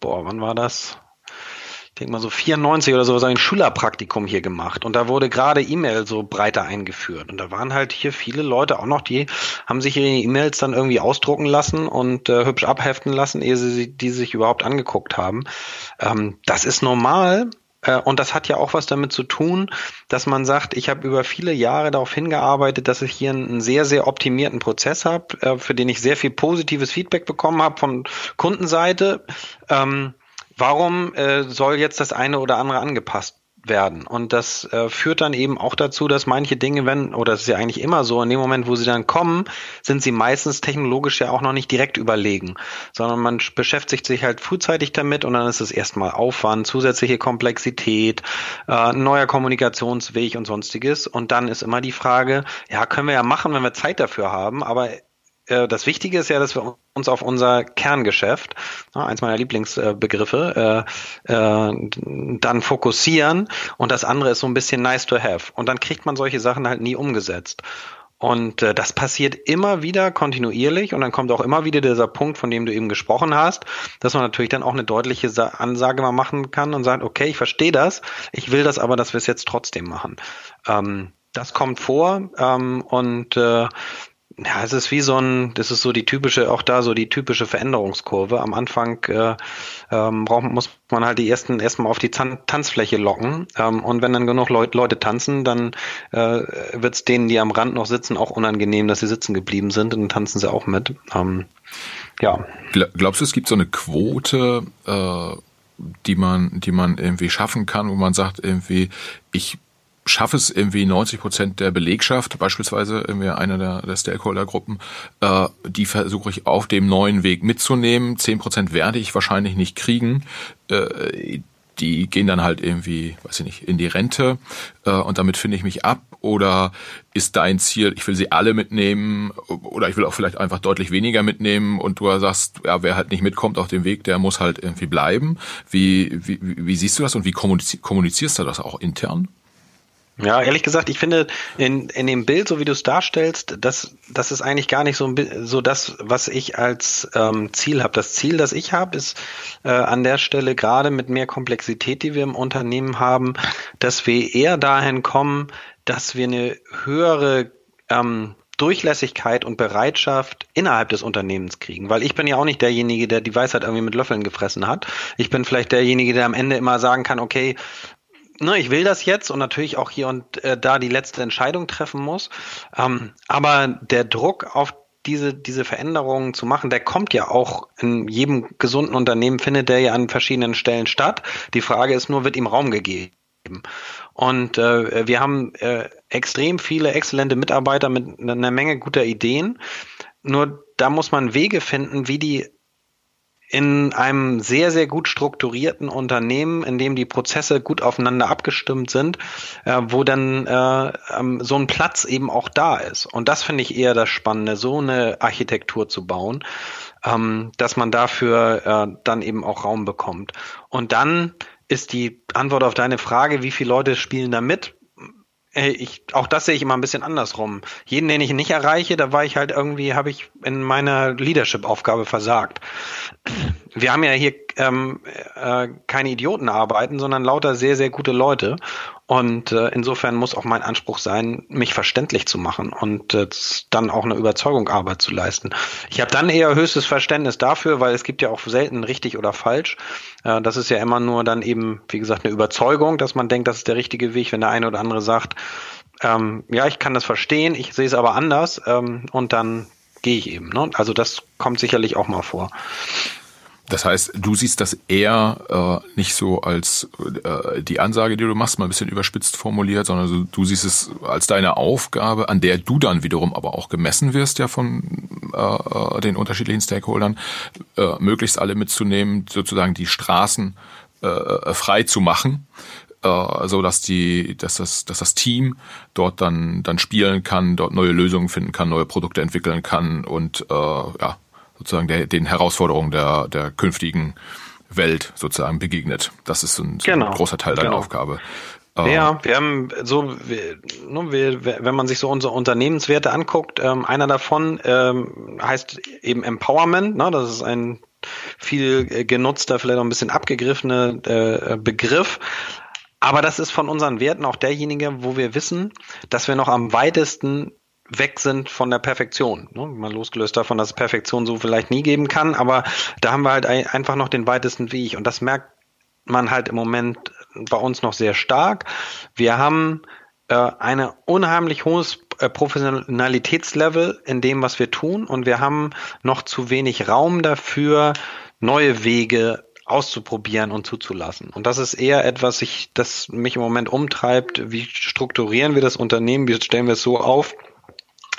boah, wann war das? Denke mal so 94 oder so, so ein Schülerpraktikum hier gemacht. Und da wurde gerade E-Mail so breiter eingeführt. Und da waren halt hier viele Leute auch noch, die haben sich ihre E-Mails dann irgendwie ausdrucken lassen und äh, hübsch abheften lassen, ehe sie die sich überhaupt angeguckt haben. Ähm, das ist normal. Äh, und das hat ja auch was damit zu tun, dass man sagt, ich habe über viele Jahre darauf hingearbeitet, dass ich hier einen sehr, sehr optimierten Prozess habe, äh, für den ich sehr viel positives Feedback bekommen habe von Kundenseite. Ähm, warum äh, soll jetzt das eine oder andere angepasst werden. Und das äh, führt dann eben auch dazu, dass manche Dinge, wenn, oder es ist ja eigentlich immer so, in dem Moment, wo sie dann kommen, sind sie meistens technologisch ja auch noch nicht direkt überlegen, sondern man beschäftigt sich halt frühzeitig damit und dann ist es erstmal Aufwand, zusätzliche Komplexität, äh, neuer Kommunikationsweg und sonstiges. Und dann ist immer die Frage, ja, können wir ja machen, wenn wir Zeit dafür haben, aber das Wichtige ist ja, dass wir uns auf unser Kerngeschäft, eins meiner Lieblingsbegriffe, äh, äh, dann fokussieren und das andere ist so ein bisschen nice to have. Und dann kriegt man solche Sachen halt nie umgesetzt. Und äh, das passiert immer wieder kontinuierlich und dann kommt auch immer wieder dieser Punkt, von dem du eben gesprochen hast, dass man natürlich dann auch eine deutliche Ansage mal machen kann und sagt, okay, ich verstehe das, ich will das aber, dass wir es jetzt trotzdem machen. Ähm, das kommt vor ähm, und äh, ja, es ist wie so ein, das ist so die typische, auch da so die typische Veränderungskurve. Am Anfang äh, ähm, braucht, muss man halt die ersten erstmal auf die Tan Tanzfläche locken. Ähm, und wenn dann genug Leut, Leute tanzen, dann äh, wird es denen, die am Rand noch sitzen, auch unangenehm, dass sie sitzen geblieben sind und dann tanzen sie auch mit. Ähm, ja. Glaubst du, es gibt so eine Quote, äh, die man, die man irgendwie schaffen kann, wo man sagt, irgendwie, ich schaffe es irgendwie 90 Prozent der Belegschaft, beispielsweise irgendwie einer der, der Stakeholder-Gruppen, äh, die versuche ich auf dem neuen Weg mitzunehmen. 10 Prozent werde ich wahrscheinlich nicht kriegen. Äh, die gehen dann halt irgendwie, weiß ich nicht, in die Rente äh, und damit finde ich mich ab. Oder ist dein Ziel, ich will sie alle mitnehmen oder ich will auch vielleicht einfach deutlich weniger mitnehmen und du sagst, ja, wer halt nicht mitkommt auf dem Weg, der muss halt irgendwie bleiben. Wie, wie, wie siehst du das und wie kommunizierst du das auch intern? Ja, ehrlich gesagt, ich finde in, in dem Bild, so wie du es darstellst, das, das ist eigentlich gar nicht so, so das, was ich als ähm, Ziel habe. Das Ziel, das ich habe, ist äh, an der Stelle gerade mit mehr Komplexität, die wir im Unternehmen haben, dass wir eher dahin kommen, dass wir eine höhere ähm, Durchlässigkeit und Bereitschaft innerhalb des Unternehmens kriegen. Weil ich bin ja auch nicht derjenige, der die Weisheit irgendwie mit Löffeln gefressen hat. Ich bin vielleicht derjenige, der am Ende immer sagen kann, okay, ne, ich will das jetzt und natürlich auch hier und äh, da die letzte Entscheidung treffen muss. Ähm, aber der Druck auf diese, diese Veränderungen zu machen, der kommt ja auch in jedem gesunden Unternehmen, findet der ja an verschiedenen Stellen statt. Die Frage ist nur, wird ihm Raum gegeben? Und äh, wir haben äh, extrem viele exzellente Mitarbeiter mit einer Menge guter Ideen. Nur da muss man Wege finden, wie die in einem sehr, sehr gut strukturierten Unternehmen, in dem die Prozesse gut aufeinander abgestimmt sind, äh, wo dann äh, ähm, so ein Platz eben auch da ist. Und das finde ich eher das Spannende, so eine Architektur zu bauen, ähm, dass man dafür äh, dann eben auch Raum bekommt. Und dann ist die Antwort auf deine Frage, wie viele Leute spielen da mit? Ich, auch das sehe ich immer ein bisschen andersrum. Jeden, den ich nicht erreiche, da war ich halt irgendwie, habe ich in meiner Leadership-Aufgabe versagt. Wir haben ja hier ähm, äh, keine Idioten arbeiten, sondern lauter sehr, sehr gute Leute. Und äh, insofern muss auch mein Anspruch sein, mich verständlich zu machen und äh, dann auch eine Überzeugung Arbeit zu leisten. Ich habe dann eher höchstes Verständnis dafür, weil es gibt ja auch selten richtig oder falsch. Äh, das ist ja immer nur dann eben, wie gesagt, eine Überzeugung, dass man denkt, das ist der richtige Weg, wenn der eine oder andere sagt, ähm, ja, ich kann das verstehen, ich sehe es aber anders ähm, und dann gehe ich eben. Ne? Also das kommt sicherlich auch mal vor. Das heißt, du siehst das eher äh, nicht so als äh, die Ansage, die du machst, mal ein bisschen überspitzt formuliert, sondern so, du siehst es als deine Aufgabe, an der du dann wiederum aber auch gemessen wirst ja von äh, den unterschiedlichen Stakeholdern, äh, möglichst alle mitzunehmen, sozusagen die Straßen äh, frei zu machen, äh, so dass die, dass das, dass das Team dort dann dann spielen kann, dort neue Lösungen finden kann, neue Produkte entwickeln kann und äh, ja sozusagen der, den Herausforderungen der, der künftigen Welt sozusagen begegnet. Das ist ein, so genau. ein großer Teil deiner genau. Aufgabe. Ja, wir haben so, wir, ne, wir, wenn man sich so unsere Unternehmenswerte anguckt, ähm, einer davon ähm, heißt eben Empowerment. Ne? Das ist ein viel genutzter, vielleicht auch ein bisschen abgegriffener äh, Begriff. Aber das ist von unseren Werten auch derjenige, wo wir wissen, dass wir noch am weitesten weg sind von der Perfektion. Ne? Mal losgelöst davon, dass es Perfektion so vielleicht nie geben kann, aber da haben wir halt einfach noch den weitesten Weg und das merkt man halt im Moment bei uns noch sehr stark. Wir haben äh, eine unheimlich hohes äh, Professionalitätslevel in dem, was wir tun und wir haben noch zu wenig Raum dafür, neue Wege auszuprobieren und zuzulassen. Und das ist eher etwas, ich, das mich im Moment umtreibt. Wie strukturieren wir das Unternehmen? Wie stellen wir es so auf,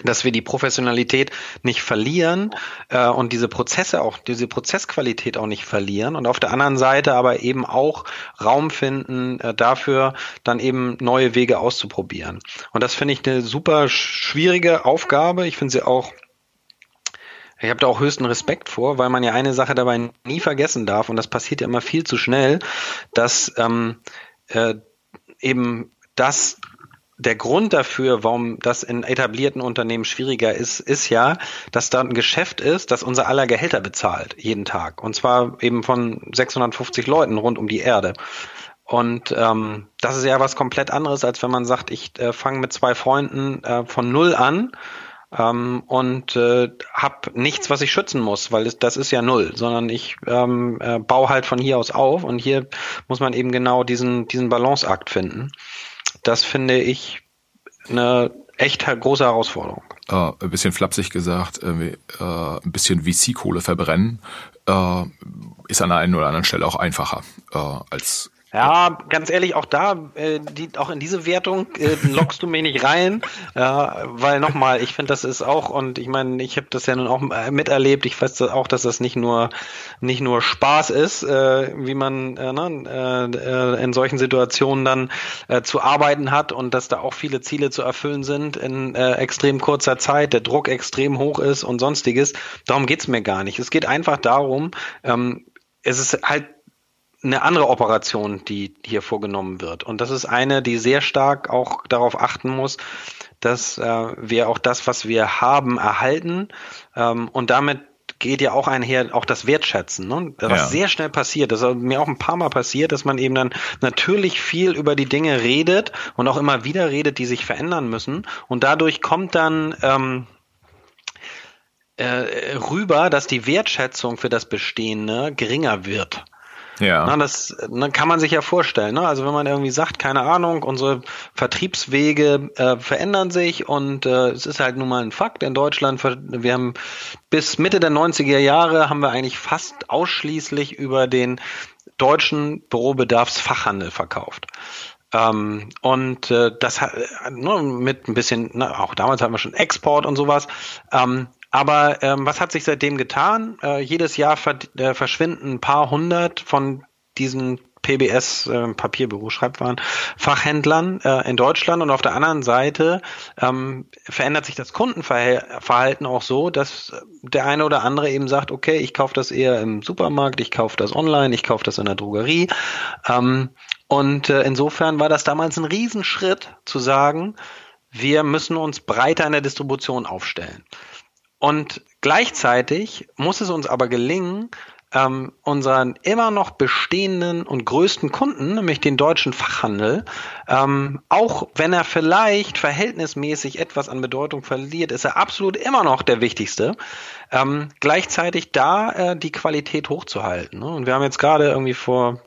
dass wir die Professionalität nicht verlieren äh, und diese Prozesse auch, diese Prozessqualität auch nicht verlieren und auf der anderen Seite aber eben auch Raum finden äh, dafür, dann eben neue Wege auszuprobieren. Und das finde ich eine super schwierige Aufgabe. Ich finde sie auch Ich habe da auch höchsten Respekt vor, weil man ja eine Sache dabei nie vergessen darf, und das passiert ja immer viel zu schnell, dass ähm, äh, eben das der Grund dafür, warum das in etablierten Unternehmen schwieriger ist, ist ja, dass da ein Geschäft ist, das unser aller Gehälter bezahlt, jeden Tag. Und zwar eben von 650 Leuten rund um die Erde. Und ähm, das ist ja was komplett anderes, als wenn man sagt, ich äh, fange mit zwei Freunden äh, von null an ähm, und äh, habe nichts, was ich schützen muss, weil das, das ist ja null, sondern ich ähm, äh, baue halt von hier aus auf und hier muss man eben genau diesen, diesen Balanceakt finden. Das finde ich eine echt große Herausforderung. Äh, ein bisschen flapsig gesagt, äh, ein bisschen VC-Kohle verbrennen, äh, ist an der einen oder anderen Stelle auch einfacher äh, als ja, ganz ehrlich, auch da, äh, die, auch in diese Wertung äh, lockst du mich nicht rein, ja, weil nochmal, ich finde, das ist auch, und ich meine, ich habe das ja nun auch äh, miterlebt, ich weiß auch, dass das nicht nur nicht nur Spaß ist, äh, wie man äh, ne, äh, in solchen Situationen dann äh, zu arbeiten hat und dass da auch viele Ziele zu erfüllen sind in äh, extrem kurzer Zeit, der Druck extrem hoch ist und sonstiges. Darum geht's mir gar nicht. Es geht einfach darum, ähm, es ist halt eine andere Operation, die hier vorgenommen wird. Und das ist eine, die sehr stark auch darauf achten muss, dass äh, wir auch das, was wir haben, erhalten. Ähm, und damit geht ja auch einher auch das Wertschätzen, ne? was ja. sehr schnell passiert. Das ist mir auch ein paar Mal passiert, dass man eben dann natürlich viel über die Dinge redet und auch immer wieder redet, die sich verändern müssen. Und dadurch kommt dann ähm, äh, rüber, dass die Wertschätzung für das Bestehende geringer wird. Ja. Na, das na, kann man sich ja vorstellen. Ne? Also wenn man irgendwie sagt, keine Ahnung, unsere Vertriebswege äh, verändern sich und äh, es ist halt nun mal ein Fakt in Deutschland. Wir haben bis Mitte der 90er Jahre haben wir eigentlich fast ausschließlich über den deutschen Bürobedarfsfachhandel verkauft. Ähm, und äh, das hat ne, mit ein bisschen, ne, auch damals hatten wir schon Export und sowas. Ähm, aber ähm, was hat sich seitdem getan? Äh, jedes Jahr ver äh, verschwinden ein paar hundert von diesen PBS äh, Papierbüro Schreibwaren Fachhändlern äh, in Deutschland und auf der anderen Seite ähm, verändert sich das Kundenverhalten auch so, dass der eine oder andere eben sagt, okay, ich kaufe das eher im Supermarkt, ich kaufe das online, ich kaufe das in der Drogerie ähm, und äh, insofern war das damals ein Riesenschritt zu sagen, wir müssen uns breiter in der Distribution aufstellen. Und gleichzeitig muss es uns aber gelingen, ähm, unseren immer noch bestehenden und größten Kunden, nämlich den deutschen Fachhandel, ähm, auch wenn er vielleicht verhältnismäßig etwas an Bedeutung verliert, ist er absolut immer noch der wichtigste. Ähm, gleichzeitig da äh, die Qualität hochzuhalten. Ne? Und wir haben jetzt gerade irgendwie vor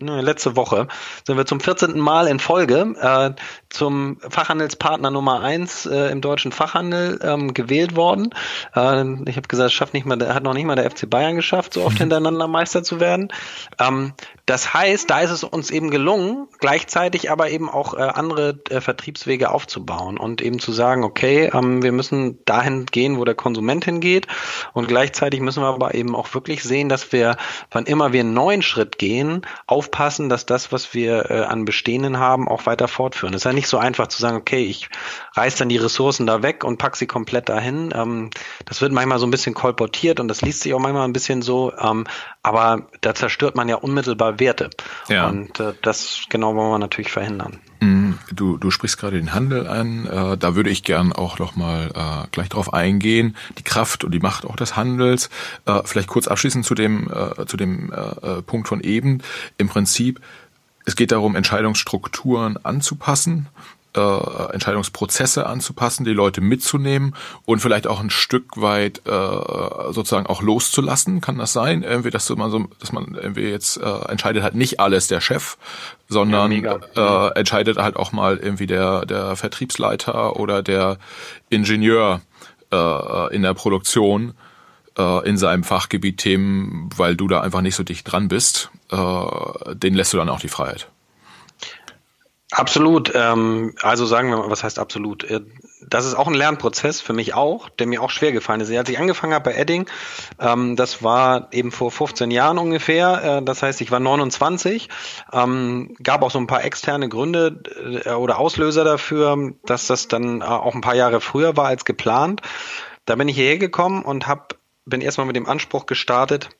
Ne, letzte Woche sind wir zum 14. Mal in Folge äh, zum Fachhandelspartner Nummer eins äh, im deutschen Fachhandel ähm, gewählt worden. Äh, ich habe gesagt, schafft nicht mal, hat noch nicht mal der FC Bayern geschafft, so oft hintereinander Meister zu werden. Ähm, das heißt, da ist es uns eben gelungen, gleichzeitig aber eben auch äh, andere äh, Vertriebswege aufzubauen und eben zu sagen, okay, ähm, wir müssen dahin gehen, wo der Konsument hingeht und gleichzeitig müssen wir aber eben auch wirklich sehen, dass wir, wann immer wir einen neuen Schritt gehen, auf aufpassen, dass das, was wir äh, an Bestehenden haben, auch weiter fortführen. Es ist ja nicht so einfach zu sagen, okay, ich reiß dann die Ressourcen da weg und pack sie komplett dahin. Ähm, das wird manchmal so ein bisschen kolportiert und das liest sich auch manchmal ein bisschen so, ähm, aber da zerstört man ja unmittelbar Werte. Ja. Und äh, das genau wollen wir natürlich verhindern. Mhm. Du, du sprichst gerade den Handel an. Äh, da würde ich gern auch noch mal äh, gleich drauf eingehen. Die Kraft und die Macht auch des Handels. Äh, vielleicht kurz abschließend zu dem, äh, zu dem Punkt von eben. Im Prinzip, es geht darum, Entscheidungsstrukturen anzupassen äh, Entscheidungsprozesse anzupassen, die Leute mitzunehmen und vielleicht auch ein Stück weit äh, sozusagen auch loszulassen. Kann das sein? Irgendwie, dass man so, dass man irgendwie jetzt äh, entscheidet halt nicht alles der Chef, sondern ja, äh, entscheidet halt auch mal irgendwie der der Vertriebsleiter oder der Ingenieur äh, in der Produktion äh, in seinem Fachgebiet Themen, weil du da einfach nicht so dicht dran bist, äh, den lässt du dann auch die Freiheit. Absolut. Ähm, also sagen wir mal, was heißt absolut? Äh, das ist auch ein Lernprozess für mich auch, der mir auch schwer gefallen ist. Als ich angefangen habe bei Edding, ähm, das war eben vor 15 Jahren ungefähr, äh, das heißt, ich war 29, ähm, gab auch so ein paar externe Gründe äh, oder Auslöser dafür, dass das dann auch ein paar Jahre früher war als geplant. da bin ich hierher gekommen und hab, bin erstmal mit dem Anspruch gestartet,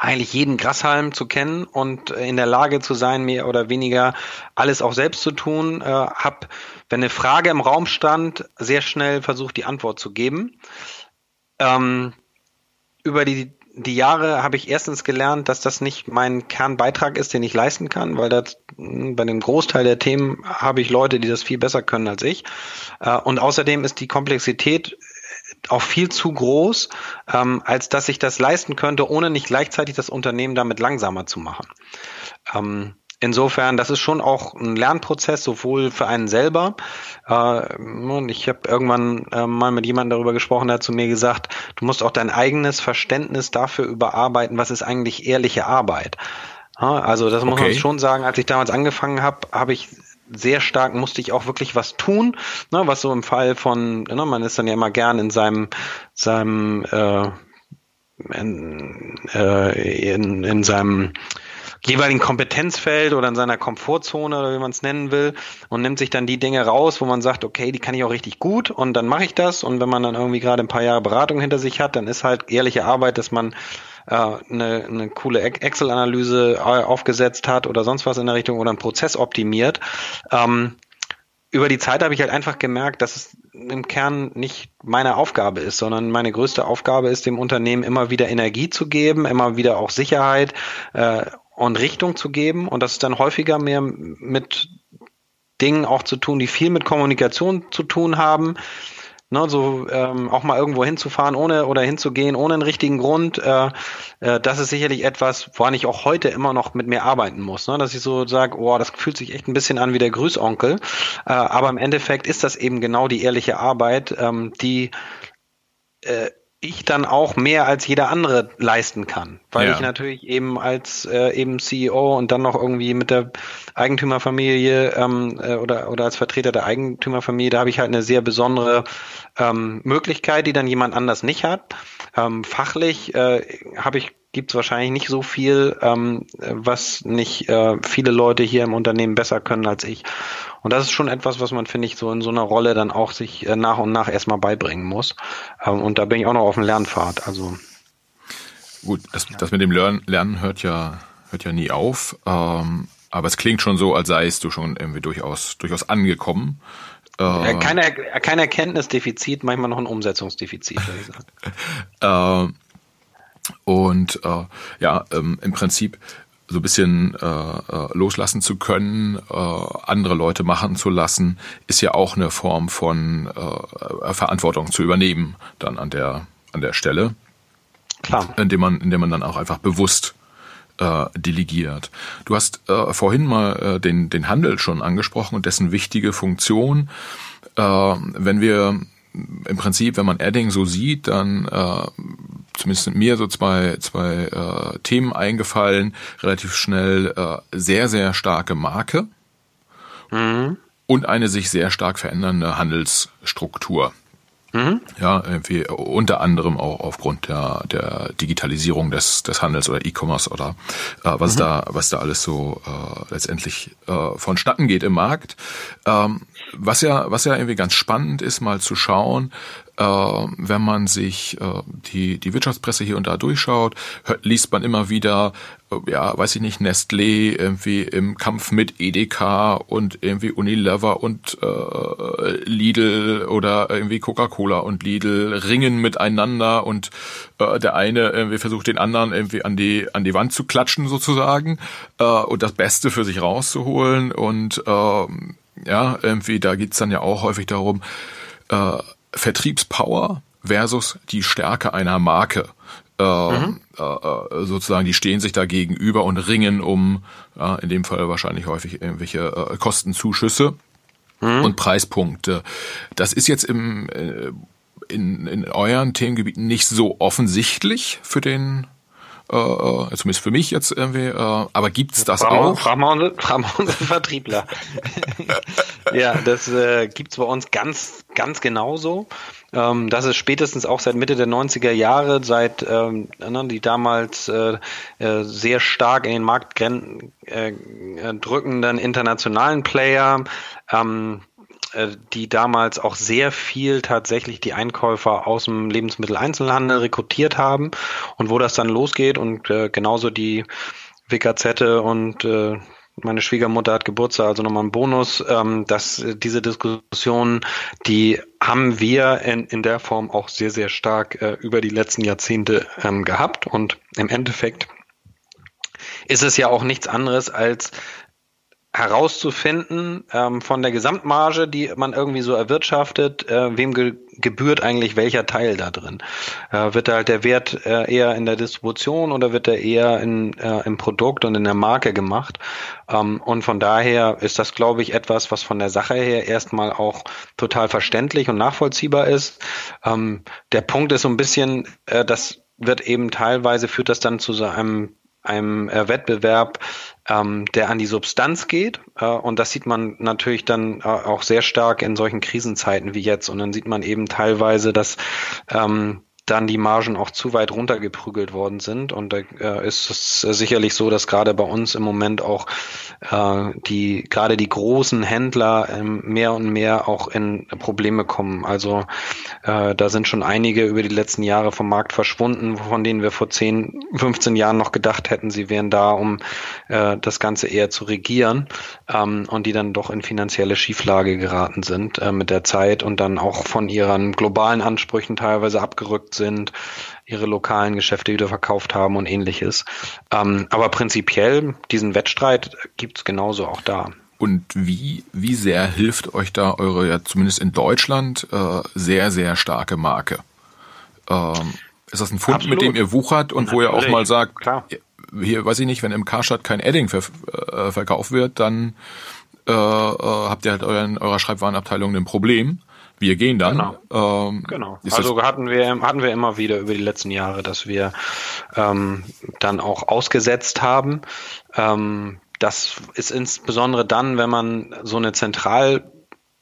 eigentlich jeden Grashalm zu kennen und in der Lage zu sein, mehr oder weniger alles auch selbst zu tun. Äh, hab, wenn eine Frage im Raum stand, sehr schnell versucht, die Antwort zu geben. Ähm, über die die Jahre habe ich erstens gelernt, dass das nicht mein Kernbeitrag ist, den ich leisten kann, weil das hm, bei dem Großteil der Themen habe ich Leute, die das viel besser können als ich. Äh, und außerdem ist die Komplexität auch viel zu groß, ähm, als dass ich das leisten könnte, ohne nicht gleichzeitig das Unternehmen damit langsamer zu machen. Ähm, Insofern, das ist schon auch ein Lernprozess, sowohl für einen selber. Äh, und ich habe irgendwann äh, mal mit jemandem darüber gesprochen, der hat zu mir gesagt, du musst auch dein eigenes Verständnis dafür überarbeiten, was ist eigentlich ehrliche Arbeit. Also das muss okay. man schon sagen, als ich damals angefangen habe, habe ich sehr stark musste ich auch wirklich was tun, ne, was so im Fall von, ne, man ist dann ja immer gern in seinem, seinem äh, in, äh, in, in seinem jeweiligen Kompetenzfeld oder in seiner Komfortzone oder wie man es nennen will und nimmt sich dann die Dinge raus, wo man sagt, okay, die kann ich auch richtig gut und dann mache ich das und wenn man dann irgendwie gerade ein paar Jahre Beratung hinter sich hat, dann ist halt ehrliche Arbeit, dass man äh, eine, eine coole Excel-Analyse äh, aufgesetzt hat oder sonst was in der Richtung oder einen Prozess optimiert. Ähm, über die Zeit habe ich halt einfach gemerkt, dass es im Kern nicht meine Aufgabe ist, sondern meine größte Aufgabe ist, dem Unternehmen immer wieder Energie zu geben, immer wieder auch Sicherheit äh, und Richtung zu geben. Und das ist dann häufiger mehr mit Dingen auch zu tun, die viel mit Kommunikation zu tun haben. Ne, so ähm, auch mal irgendwo hinzufahren ohne oder hinzugehen ohne einen richtigen Grund, äh, äh, das ist sicherlich etwas, woran ich auch heute immer noch mit mir arbeiten muss. Ne? Dass ich so sage, oh, das fühlt sich echt ein bisschen an wie der Grüßonkel. Äh, aber im Endeffekt ist das eben genau die ehrliche Arbeit, ähm, die äh, ich dann auch mehr als jeder andere leisten kann, weil ja. ich natürlich eben als äh, eben CEO und dann noch irgendwie mit der Eigentümerfamilie ähm, äh, oder oder als Vertreter der Eigentümerfamilie, da habe ich halt eine sehr besondere ähm, Möglichkeit, die dann jemand anders nicht hat. Ähm, fachlich äh, habe ich gibt es wahrscheinlich nicht so viel, ähm, was nicht äh, viele Leute hier im Unternehmen besser können als ich. Und das ist schon etwas, was man, finde ich, so in so einer Rolle dann auch sich äh, nach und nach erstmal beibringen muss. Ähm, und da bin ich auch noch auf dem Lernpfad. Also Gut, das, das mit dem Lernen, Lernen hört ja, hört ja nie auf. Ähm, aber es klingt schon so, als seist du schon irgendwie durchaus, durchaus angekommen. Äh, kein, kein Erkenntnisdefizit, manchmal noch ein Umsetzungsdefizit, würde ich sagen. äh, und äh, ja, ähm, im Prinzip so ein bisschen äh, äh, loslassen zu können, äh, andere Leute machen zu lassen, ist ja auch eine Form von äh, Verantwortung zu übernehmen dann an der an der Stelle. Klar. Indem man, indem man dann auch einfach bewusst äh, delegiert. Du hast äh, vorhin mal äh, den, den Handel schon angesprochen und dessen wichtige Funktion. Äh, wenn wir im Prinzip, wenn man Adding so sieht, dann äh, zumindest sind mir so zwei, zwei äh, Themen eingefallen, relativ schnell äh, sehr, sehr starke Marke mhm. und eine sich sehr stark verändernde Handelsstruktur. Mhm. Ja, irgendwie unter anderem auch aufgrund der, der Digitalisierung des, des Handels oder E-Commerce oder äh, was mhm. da was da alles so äh, letztendlich äh, vonstatten geht im Markt. Ähm, was ja was ja irgendwie ganz spannend ist, mal zu schauen, wenn man sich äh, die, die Wirtschaftspresse hier und da durchschaut, liest man immer wieder, äh, ja, weiß ich nicht, Nestlé irgendwie im Kampf mit Edeka und irgendwie Unilever und äh, Lidl oder irgendwie Coca-Cola und Lidl ringen miteinander und äh, der eine irgendwie versucht den anderen irgendwie an die an die Wand zu klatschen sozusagen äh, und das Beste für sich rauszuholen und äh, ja, irgendwie da geht's dann ja auch häufig darum, äh, Vertriebspower versus die Stärke einer Marke. Äh, mhm. äh, äh sozusagen, die stehen sich da gegenüber und ringen um, äh, in dem Fall wahrscheinlich häufig irgendwelche äh, Kostenzuschüsse mhm. und Preispunkte. Das ist jetzt im, äh, in, in euren Themengebieten nicht so offensichtlich für den äh, äh, zumindest für mich jetzt irgendwie, äh, aber gibt's das frag auch? Frag mal unsere Vertriebler. ja, das äh, gibt's bei uns ganz, ganz genauso. Ähm, das ist spätestens auch seit Mitte der 90er Jahre, seit ähm, ne, die damals äh, äh, sehr stark in den Markt äh, drückenden internationalen Player ähm, äh, die damals auch sehr viel tatsächlich die Einkäufer aus dem Lebensmitteleinzelhandel rekrutiert haben und wo das dann losgeht und äh, genauso die WKZ und äh, meine Schwiegermutter hat Geburtstag, also nochmal ein Bonus, ähm, dass äh, diese Diskussion, die haben wir in, in der Form auch sehr, sehr stark äh, über die letzten Jahrzehnte ähm, gehabt und im Endeffekt ist es ja auch nichts anderes als herauszufinden ähm, von der Gesamtmarge, die man irgendwie so erwirtschaftet, äh, wem ge gebührt eigentlich welcher Teil da drin. Äh, wird da halt der Wert äh, eher in der Distribution oder wird er eher in, äh, im Produkt und in der Marke gemacht? Ähm, und von daher ist das, glaube ich, etwas, was von der Sache her erstmal auch total verständlich und nachvollziehbar ist. Ähm, der Punkt ist so ein bisschen, äh, das wird eben teilweise führt das dann zu so einem einem äh, Wettbewerb, ähm, der an die Substanz geht. Äh, und das sieht man natürlich dann äh, auch sehr stark in solchen Krisenzeiten wie jetzt. Und dann sieht man eben teilweise, dass ähm, dann die Margen auch zu weit runtergeprügelt worden sind. Und da äh, ist es sicherlich so, dass gerade bei uns im Moment auch äh, die gerade die großen Händler ähm, mehr und mehr auch in Probleme kommen. Also äh, da sind schon einige über die letzten Jahre vom Markt verschwunden, von denen wir vor 10, 15 Jahren noch gedacht hätten, sie wären da, um äh, das Ganze eher zu regieren ähm, und die dann doch in finanzielle Schieflage geraten sind äh, mit der Zeit und dann auch von ihren globalen Ansprüchen teilweise abgerückt sind, ihre lokalen Geschäfte wieder verkauft haben und ähnliches. Ähm, aber prinzipiell, diesen Wettstreit gibt's genauso auch da. Und wie, wie sehr hilft euch da eure, ja zumindest in Deutschland, äh, sehr, sehr starke Marke? Ähm, ist das ein Fund, Absolut. mit dem ihr wuchert und Natürlich. wo ihr auch mal sagt, Klar. hier weiß ich nicht, wenn im Karstadt kein Edding ver äh, verkauft wird, dann äh, äh, habt ihr halt euren, eurer Schreibwarenabteilung ein Problem. Wir gehen dann. Genau. Ähm, genau. Also hatten wir hatten wir immer wieder über die letzten Jahre, dass wir ähm, dann auch ausgesetzt haben. Ähm, das ist insbesondere dann, wenn man so eine zentral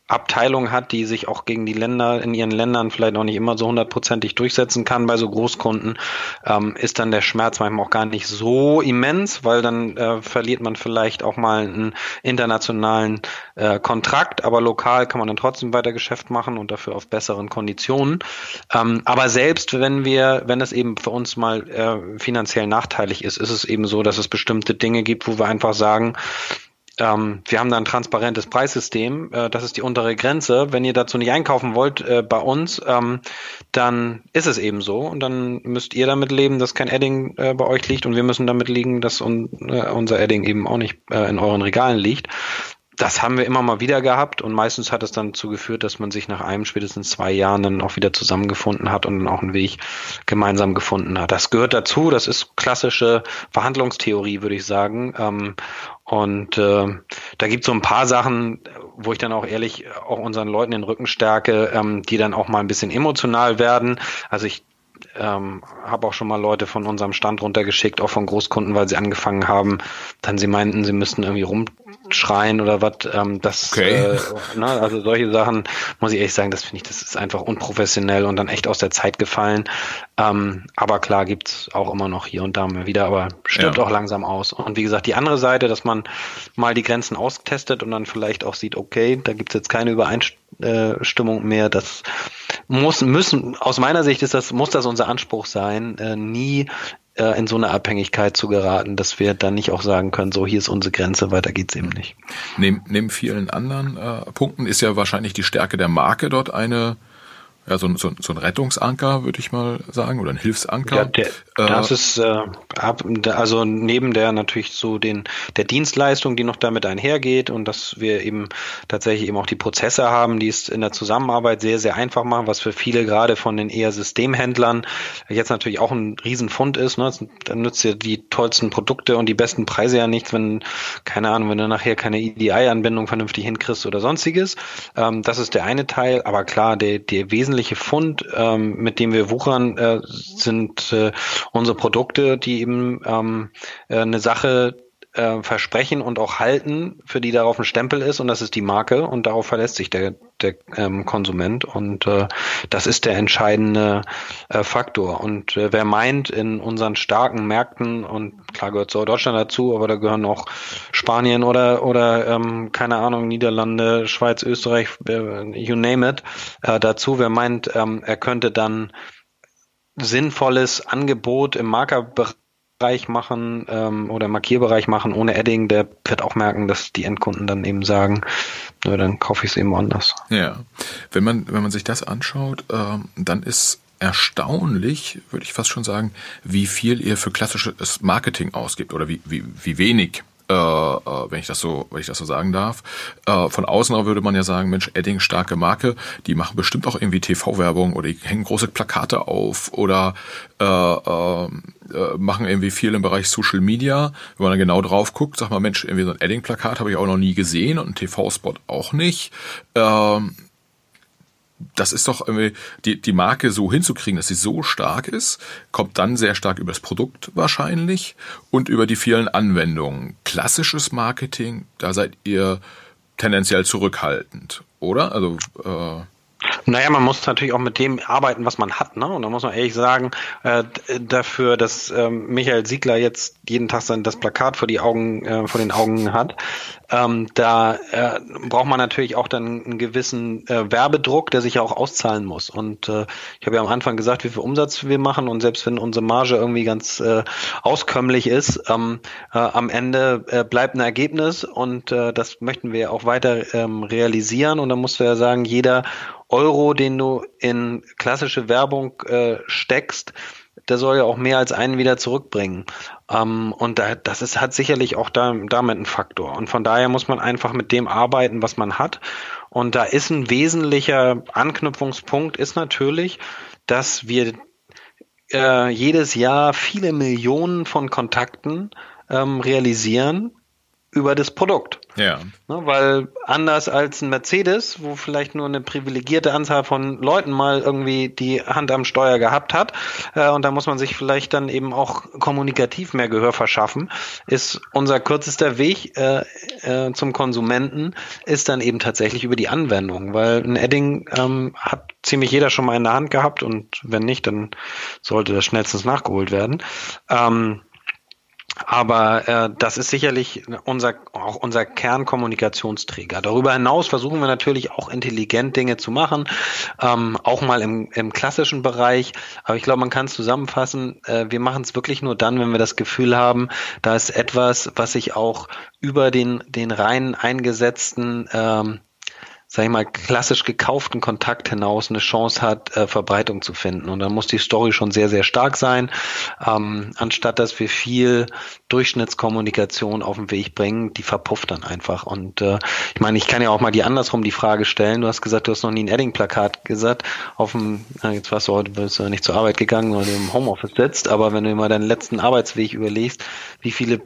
Abteilung hat, die sich auch gegen die Länder in ihren Ländern vielleicht auch nicht immer so hundertprozentig durchsetzen kann bei so Großkunden, ähm, ist dann der Schmerz manchmal auch gar nicht so immens, weil dann äh, verliert man vielleicht auch mal einen internationalen äh, Kontrakt, aber lokal kann man dann trotzdem weiter Geschäft machen und dafür auf besseren Konditionen. Ähm, aber selbst wenn wir, wenn es eben für uns mal äh, finanziell nachteilig ist, ist es eben so, dass es bestimmte Dinge gibt, wo wir einfach sagen, ähm, wir haben da ein transparentes Preissystem. Äh, das ist die untere Grenze. Wenn ihr dazu nicht einkaufen wollt äh, bei uns, ähm, dann ist es eben so. Und dann müsst ihr damit leben, dass kein Edding äh, bei euch liegt. Und wir müssen damit liegen, dass un äh, unser Edding eben auch nicht äh, in euren Regalen liegt das haben wir immer mal wieder gehabt und meistens hat es dann dazu geführt, dass man sich nach einem, spätestens zwei Jahren dann auch wieder zusammengefunden hat und dann auch einen Weg gemeinsam gefunden hat. Das gehört dazu, das ist klassische Verhandlungstheorie, würde ich sagen. Ähm, und äh, da gibt es so ein paar Sachen, wo ich dann auch ehrlich auch unseren Leuten den Rücken stärke, ähm, die dann auch mal ein bisschen emotional werden. Also ich ähm, habe auch schon mal Leute von unserem Stand runtergeschickt, auch von Großkunden, weil sie angefangen haben, dann sie meinten, sie müssten irgendwie rum schreien oder was. Ähm, das, okay. äh, ne, also solche Sachen muss ich ehrlich sagen, das finde ich, das ist einfach unprofessionell und dann echt aus der Zeit gefallen. Ähm, aber klar gibt's auch immer noch hier und da mal wieder, aber stirbt ja. auch langsam aus. Und wie gesagt, die andere Seite, dass man mal die Grenzen austestet und dann vielleicht auch sieht, okay, da gibt's jetzt keine Übereinstimmung mehr. Das muss müssen aus meiner Sicht ist das muss das unser Anspruch sein, äh, nie äh, in so eine Abhängigkeit zu geraten, dass wir dann nicht auch sagen können, so hier ist unsere Grenze, weiter geht's eben nicht. Neben, neben vielen anderen äh, Punkten ist ja wahrscheinlich die Stärke der Marke dort eine ja, so, so, so ein Rettungsanker, würde ich mal sagen, oder ein Hilfsanker. Ja, der, das äh, ist äh, also neben der natürlich so den der Dienstleistung, die noch damit einhergeht und dass wir eben tatsächlich eben auch die Prozesse haben, die es in der Zusammenarbeit sehr sehr einfach machen, was für viele gerade von den eher Systemhändlern jetzt natürlich auch ein Riesenfund ist. Ne? Dann nützt ja die tollsten Produkte und die besten Preise ja nichts, wenn keine Ahnung, wenn du nachher keine EDI-Anbindung vernünftig hinkriegst oder sonstiges. Ähm, das ist der eine Teil, aber klar, der der wesentliche wesentliche Fund, ähm, mit dem wir wuchern, äh, sind äh, unsere Produkte, die eben ähm, äh, eine Sache äh, versprechen und auch halten, für die darauf ein Stempel ist und das ist die Marke und darauf verlässt sich der, der ähm, Konsument und äh, das ist der entscheidende äh, Faktor. Und äh, wer meint, in unseren starken Märkten und klar gehört so Deutschland dazu, aber da gehören auch Spanien oder oder ähm, keine Ahnung Niederlande, Schweiz, Österreich, äh, you name it äh, dazu. Wer meint, ähm, er könnte dann sinnvolles Angebot im Markerbereich Bereich machen ähm, oder Markierbereich machen ohne Adding, der wird auch merken, dass die Endkunden dann eben sagen, nö, dann kaufe ich es eben woanders. Ja, wenn man wenn man sich das anschaut, ähm, dann ist erstaunlich, würde ich fast schon sagen, wie viel ihr für klassisches Marketing ausgibt oder wie, wie, wie wenig äh, äh, wenn ich das so, wenn ich das so sagen darf. Äh, von außen würde man ja sagen, Mensch, Edding starke Marke, die machen bestimmt auch irgendwie TV-Werbung oder die hängen große Plakate auf oder äh, äh, machen irgendwie viel im Bereich Social Media. Wenn man dann genau drauf guckt, sagt man, Mensch, irgendwie so ein Edding-Plakat habe ich auch noch nie gesehen und ein TV-Spot auch nicht. Ähm, das ist doch irgendwie, die, die Marke so hinzukriegen, dass sie so stark ist, kommt dann sehr stark über das Produkt wahrscheinlich und über die vielen Anwendungen. Klassisches Marketing, da seid ihr tendenziell zurückhaltend, oder? Also äh naja, man muss natürlich auch mit dem arbeiten, was man hat. Ne? Und da muss man ehrlich sagen, äh, dafür, dass ähm, Michael Siegler jetzt jeden Tag sein, das Plakat vor, die Augen, äh, vor den Augen hat, ähm, da äh, braucht man natürlich auch dann einen gewissen äh, Werbedruck, der sich ja auch auszahlen muss. Und äh, ich habe ja am Anfang gesagt, wie viel Umsatz wir machen und selbst wenn unsere Marge irgendwie ganz äh, auskömmlich ist, ähm, äh, am Ende äh, bleibt ein Ergebnis und äh, das möchten wir auch weiter ähm, realisieren. Und dann musst du ja sagen, jeder Euro, den du in klassische Werbung äh, steckst, der soll ja auch mehr als einen wieder zurückbringen. Ähm, und da, das ist, hat sicherlich auch da, damit ein Faktor. Und von daher muss man einfach mit dem arbeiten, was man hat. Und da ist ein wesentlicher Anknüpfungspunkt, ist natürlich, dass wir äh, jedes Jahr viele Millionen von Kontakten ähm, realisieren über das Produkt. Ja. Ne, weil anders als ein Mercedes, wo vielleicht nur eine privilegierte Anzahl von Leuten mal irgendwie die Hand am Steuer gehabt hat, äh, und da muss man sich vielleicht dann eben auch kommunikativ mehr Gehör verschaffen, ist unser kürzester Weg äh, äh, zum Konsumenten ist dann eben tatsächlich über die Anwendung, weil ein Edding ähm, hat ziemlich jeder schon mal in der Hand gehabt und wenn nicht, dann sollte das schnellstens nachgeholt werden. Ähm, aber äh, das ist sicherlich unser, auch unser Kernkommunikationsträger. Darüber hinaus versuchen wir natürlich auch intelligent Dinge zu machen, ähm, auch mal im, im klassischen Bereich. Aber ich glaube, man kann es zusammenfassen, äh, wir machen es wirklich nur dann, wenn wir das Gefühl haben, da ist etwas, was sich auch über den, den rein eingesetzten ähm, sag ich mal, klassisch gekauften Kontakt hinaus eine Chance hat, äh, Verbreitung zu finden. Und dann muss die Story schon sehr, sehr stark sein, ähm, anstatt dass wir viel Durchschnittskommunikation auf den Weg bringen, die verpufft dann einfach. Und äh, ich meine, ich kann ja auch mal die andersrum die Frage stellen. Du hast gesagt, du hast noch nie ein Edding-Plakat gesagt, auf dem, na, jetzt warst du heute bist du nicht zur Arbeit gegangen, weil du im Homeoffice sitzt, aber wenn du mal deinen letzten Arbeitsweg überlegst, wie viele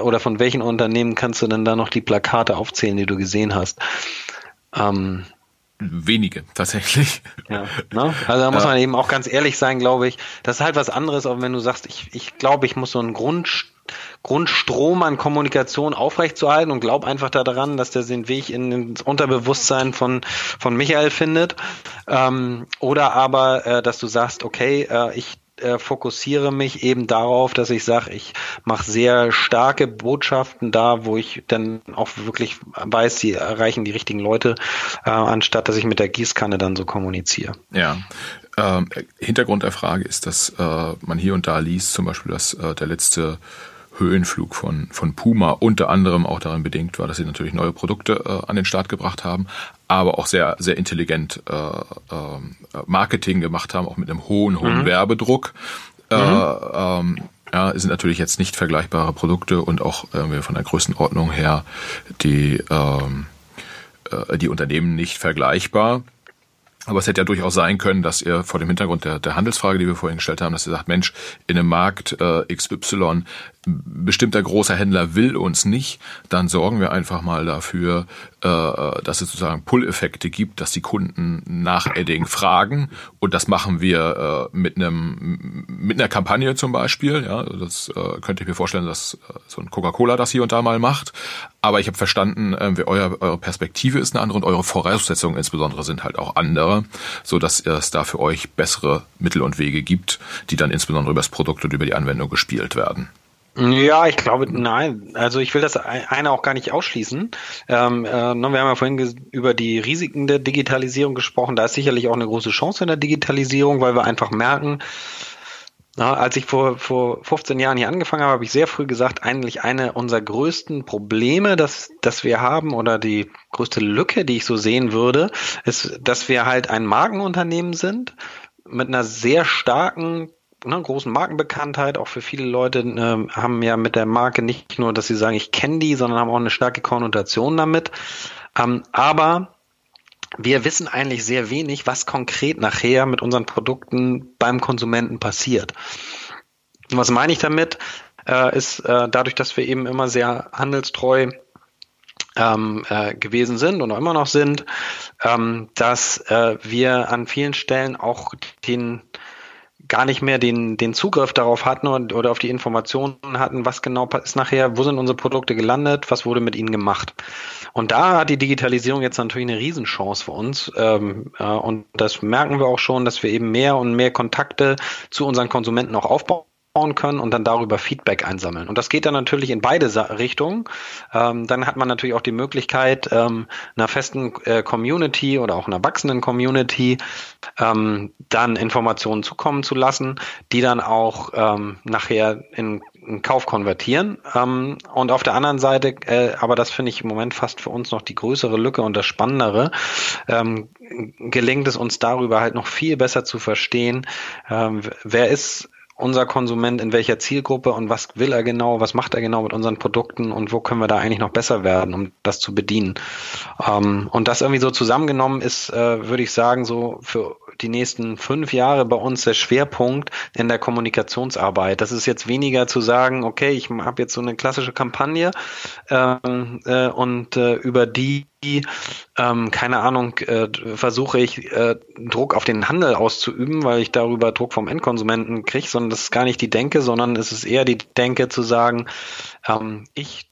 oder von welchen Unternehmen kannst du denn da noch die Plakate aufzählen, die du gesehen hast? Ähm, Wenige, tatsächlich. Ja, ne? Also da muss ja. man eben auch ganz ehrlich sein, glaube ich. Das ist halt was anderes, auch wenn du sagst, ich, ich glaube, ich muss so einen Grund, Grundstrom an Kommunikation aufrechtzuerhalten und glaub einfach daran, dass der den Weg in ins Unterbewusstsein von, von Michael findet. Ähm, oder aber, äh, dass du sagst, okay, äh, ich äh, fokussiere mich eben darauf, dass ich sage, ich mache sehr starke Botschaften da, wo ich dann auch wirklich weiß, sie erreichen die richtigen Leute, äh, anstatt dass ich mit der Gießkanne dann so kommuniziere. Ja. Ähm, Hintergrund der Frage ist, dass äh, man hier und da liest, zum Beispiel, dass äh, der letzte Höhenflug von, von Puma unter anderem auch darin bedingt war, dass sie natürlich neue Produkte äh, an den Start gebracht haben, aber auch sehr, sehr intelligent äh, äh, Marketing gemacht haben, auch mit einem hohen, hohen mhm. Werbedruck. Äh, mhm. ähm, ja, sind natürlich jetzt nicht vergleichbare Produkte und auch irgendwie von der Größenordnung her die, ähm, äh, die Unternehmen nicht vergleichbar. Aber es hätte ja durchaus sein können, dass ihr vor dem Hintergrund der, der Handelsfrage, die wir vorhin gestellt haben, dass ihr sagt, Mensch, in einem Markt äh, XY bestimmter großer Händler will uns nicht, dann sorgen wir einfach mal dafür, äh, dass es sozusagen Pull-Effekte gibt, dass die Kunden nach Edding fragen und das machen wir äh, mit einem mit einer Kampagne zum Beispiel. Ja, das äh, könnte ich mir vorstellen, dass äh, so ein Coca-Cola das hier und da mal macht. Aber ich habe verstanden, äh, euer, eure Perspektive ist eine andere und eure Voraussetzungen insbesondere sind halt auch andere, so dass es da für euch bessere Mittel und Wege gibt, die dann insbesondere über das Produkt und über die Anwendung gespielt werden. Ja, ich glaube, nein. Also ich will das eine auch gar nicht ausschließen. Ähm, äh, ne, wir haben ja vorhin über die Risiken der Digitalisierung gesprochen. Da ist sicherlich auch eine große Chance in der Digitalisierung, weil wir einfach merken, na, als ich vor, vor 15 Jahren hier angefangen habe, habe ich sehr früh gesagt, eigentlich eine unserer größten Probleme, dass, dass wir haben oder die größte Lücke, die ich so sehen würde, ist, dass wir halt ein Markenunternehmen sind mit einer sehr starken ne, großen Markenbekanntheit. Auch für viele Leute äh, haben ja mit der Marke nicht nur, dass sie sagen, ich kenne die, sondern haben auch eine starke Konnotation damit. Ähm, aber wir wissen eigentlich sehr wenig, was konkret nachher mit unseren Produkten beim Konsumenten passiert. Und was meine ich damit? Äh, ist äh, dadurch, dass wir eben immer sehr handelstreu ähm, äh, gewesen sind und auch immer noch sind, ähm, dass äh, wir an vielen Stellen auch den gar nicht mehr den, den Zugriff darauf hatten und, oder auf die Informationen hatten, was genau ist nachher, wo sind unsere Produkte gelandet, was wurde mit ihnen gemacht. Und da hat die Digitalisierung jetzt natürlich eine Riesenchance für uns. Ähm, äh, und das merken wir auch schon, dass wir eben mehr und mehr Kontakte zu unseren Konsumenten auch aufbauen können und dann darüber Feedback einsammeln. Und das geht dann natürlich in beide Richtungen. Ähm, dann hat man natürlich auch die Möglichkeit, ähm, einer festen äh, Community oder auch einer wachsenden Community ähm, dann Informationen zukommen zu lassen, die dann auch ähm, nachher in, in, Kauf konvertieren. Ähm, und auf der anderen Seite, äh, aber das finde ich im Moment fast für uns noch die größere Lücke und das Spannendere, ähm, gelingt es uns darüber halt noch viel besser zu verstehen, wer ist unser Konsument in welcher Zielgruppe und was will er genau, was macht er genau mit unseren Produkten und wo können wir da eigentlich noch besser werden, um das zu bedienen. Ähm, und das irgendwie so zusammengenommen ist, äh, würde ich sagen, so für die nächsten fünf Jahre bei uns der Schwerpunkt in der Kommunikationsarbeit. Das ist jetzt weniger zu sagen, okay, ich habe jetzt so eine klassische Kampagne ähm, äh, und äh, über die ähm, keine Ahnung, äh, versuche ich äh, Druck auf den Handel auszuüben, weil ich darüber Druck vom Endkonsumenten kriege, sondern das ist gar nicht die Denke, sondern es ist eher die Denke zu sagen, ähm, ich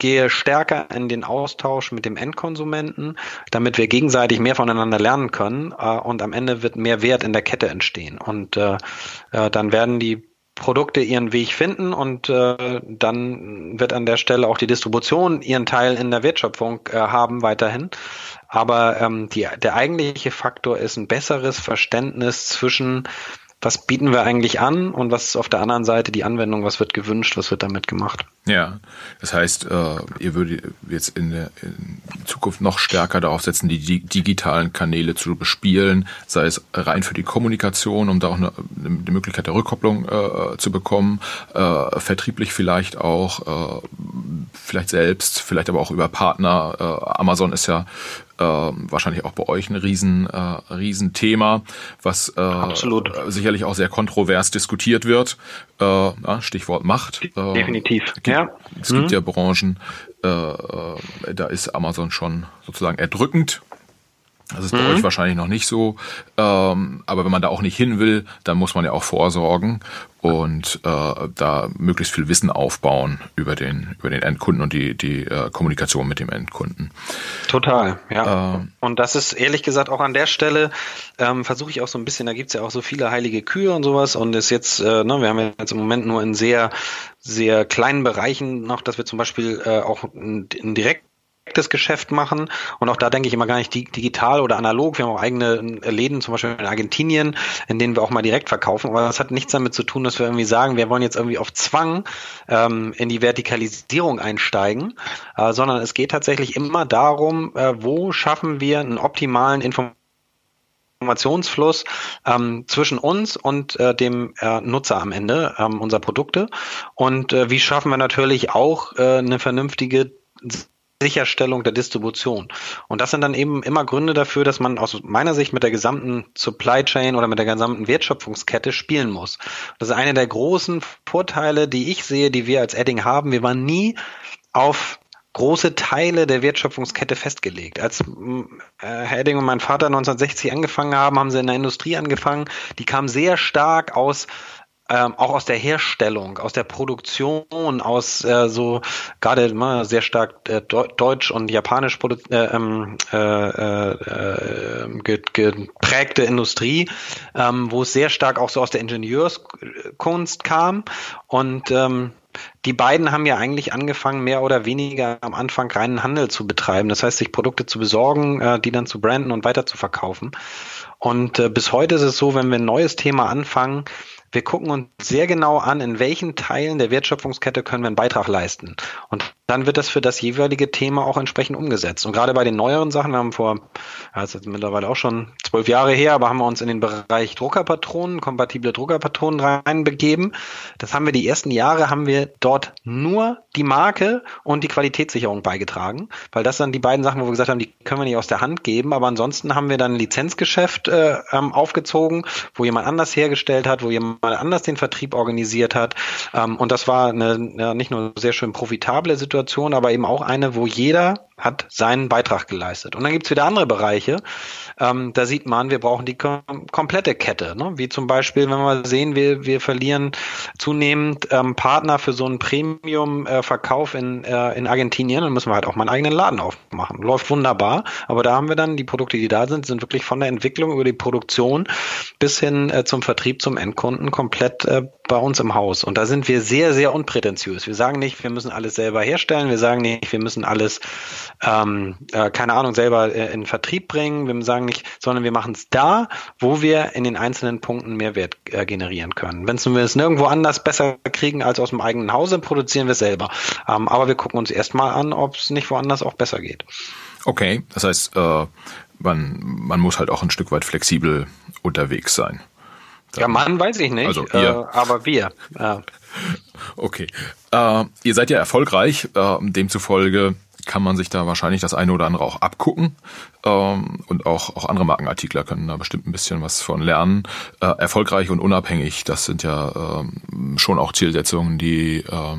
gehe stärker in den Austausch mit dem Endkonsumenten, damit wir gegenseitig mehr voneinander lernen können äh, und am Ende wird mehr Wert in der Kette entstehen. Und äh, äh, dann werden die Produkte ihren Weg finden und äh, dann wird an der Stelle auch die Distribution ihren Teil in der Wertschöpfung äh, haben weiterhin. Aber ähm, die, der eigentliche Faktor ist ein besseres Verständnis zwischen was bieten wir eigentlich an und was ist auf der anderen Seite die Anwendung, was wird gewünscht, was wird damit gemacht. Ja, das heißt, äh, ihr würdet jetzt in der in Zukunft noch stärker darauf setzen, die digitalen Kanäle zu bespielen, sei es rein für die Kommunikation, um da auch eine, eine Möglichkeit der Rückkopplung äh, zu bekommen, äh, vertrieblich vielleicht auch, äh, vielleicht selbst, vielleicht aber auch über Partner. Äh, Amazon ist ja äh, wahrscheinlich auch bei euch ein riesen, äh, riesen Thema, was äh, Absolut. sicherlich auch sehr kontrovers diskutiert wird. Äh, Stichwort Macht. Äh, Definitiv. Ja. Es gibt mhm. ja Branchen, äh, äh, da ist Amazon schon sozusagen erdrückend das ist bei mhm. euch wahrscheinlich noch nicht so. Ähm, aber wenn man da auch nicht hin will, dann muss man ja auch vorsorgen und äh, da möglichst viel Wissen aufbauen über den, über den Endkunden und die, die äh, Kommunikation mit dem Endkunden. Total, ja. Ähm, und das ist ehrlich gesagt auch an der Stelle, ähm, versuche ich auch so ein bisschen, da gibt's ja auch so viele heilige Kühe und sowas und ist jetzt, äh, ne, wir haben ja jetzt im Moment nur in sehr, sehr kleinen Bereichen noch, dass wir zum Beispiel äh, auch in, in direkt das Geschäft machen. Und auch da denke ich immer gar nicht digital oder analog. Wir haben auch eigene Läden, zum Beispiel in Argentinien, in denen wir auch mal direkt verkaufen. Aber das hat nichts damit zu tun, dass wir irgendwie sagen, wir wollen jetzt irgendwie auf Zwang ähm, in die Vertikalisierung einsteigen, äh, sondern es geht tatsächlich immer darum, äh, wo schaffen wir einen optimalen Informations Informationsfluss ähm, zwischen uns und äh, dem äh, Nutzer am Ende ähm, unserer Produkte und äh, wie schaffen wir natürlich auch äh, eine vernünftige Sicherstellung der Distribution. Und das sind dann eben immer Gründe dafür, dass man aus meiner Sicht mit der gesamten Supply Chain oder mit der gesamten Wertschöpfungskette spielen muss. Das ist einer der großen Vorteile, die ich sehe, die wir als Edding haben. Wir waren nie auf große Teile der Wertschöpfungskette festgelegt. Als äh, Herr Edding und mein Vater 1960 angefangen haben, haben sie in der Industrie angefangen. Die kam sehr stark aus ähm, auch aus der Herstellung, aus der Produktion, aus äh, so gerade immer sehr stark äh, deutsch und japanisch äh, ähm, äh, äh, geprägte Industrie, ähm, wo es sehr stark auch so aus der Ingenieurskunst kam und ähm, die beiden haben ja eigentlich angefangen, mehr oder weniger am Anfang reinen Handel zu betreiben. Das heißt, sich Produkte zu besorgen, äh, die dann zu branden und weiter zu verkaufen. Und äh, bis heute ist es so, wenn wir ein neues Thema anfangen, wir gucken uns sehr genau an, in welchen Teilen der Wertschöpfungskette können wir einen Beitrag leisten. Und dann wird das für das jeweilige Thema auch entsprechend umgesetzt. Und gerade bei den neueren Sachen, wir haben vor, das ist mittlerweile auch schon zwölf Jahre her, aber haben wir uns in den Bereich Druckerpatronen, kompatible Druckerpatronen reinbegeben. Das haben wir die ersten Jahre, haben wir dort nur die Marke und die Qualitätssicherung beigetragen, weil das dann die beiden Sachen, wo wir gesagt haben, die können wir nicht aus der Hand geben, aber ansonsten haben wir dann ein Lizenzgeschäft äh, ähm, aufgezogen, wo jemand anders hergestellt hat, wo jemand anders den Vertrieb organisiert hat. Ähm, und das war eine ja, nicht nur sehr schön profitable Situation, aber eben auch eine, wo jeder hat seinen Beitrag geleistet. Und dann gibt's wieder andere Bereiche. Ähm, da sieht man, wir brauchen die kom komplette Kette. Ne? Wie zum Beispiel, wenn wir sehen, wir, wir verlieren zunehmend ähm, Partner für so einen Premium-Verkauf in, äh, in Argentinien, dann müssen wir halt auch mal einen eigenen Laden aufmachen. Läuft wunderbar, aber da haben wir dann die Produkte, die da sind, sind wirklich von der Entwicklung über die Produktion bis hin äh, zum Vertrieb zum Endkunden komplett äh, bei uns im Haus. Und da sind wir sehr, sehr unprätentiös. Wir sagen nicht, wir müssen alles selber herstellen. Wir sagen nicht, wir müssen alles ähm, äh, keine Ahnung, selber äh, in Vertrieb bringen. Wir sagen nicht, sondern wir machen es da, wo wir in den einzelnen Punkten Mehrwert äh, generieren können. Wenn wir es nirgendwo anders besser kriegen als aus dem eigenen Hause, produzieren wir es selber. Ähm, aber wir gucken uns erstmal an, ob es nicht woanders auch besser geht. Okay, das heißt, äh, man, man muss halt auch ein Stück weit flexibel unterwegs sein. ja, Mann weiß ich nicht, also ihr. Äh, aber wir. Ja. Okay. Äh, ihr seid ja erfolgreich, äh, demzufolge kann man sich da wahrscheinlich das eine oder andere auch abgucken. Ähm, und auch, auch andere Markenartikler können da bestimmt ein bisschen was von lernen. Äh, erfolgreich und unabhängig, das sind ja ähm, schon auch Zielsetzungen, die, äh,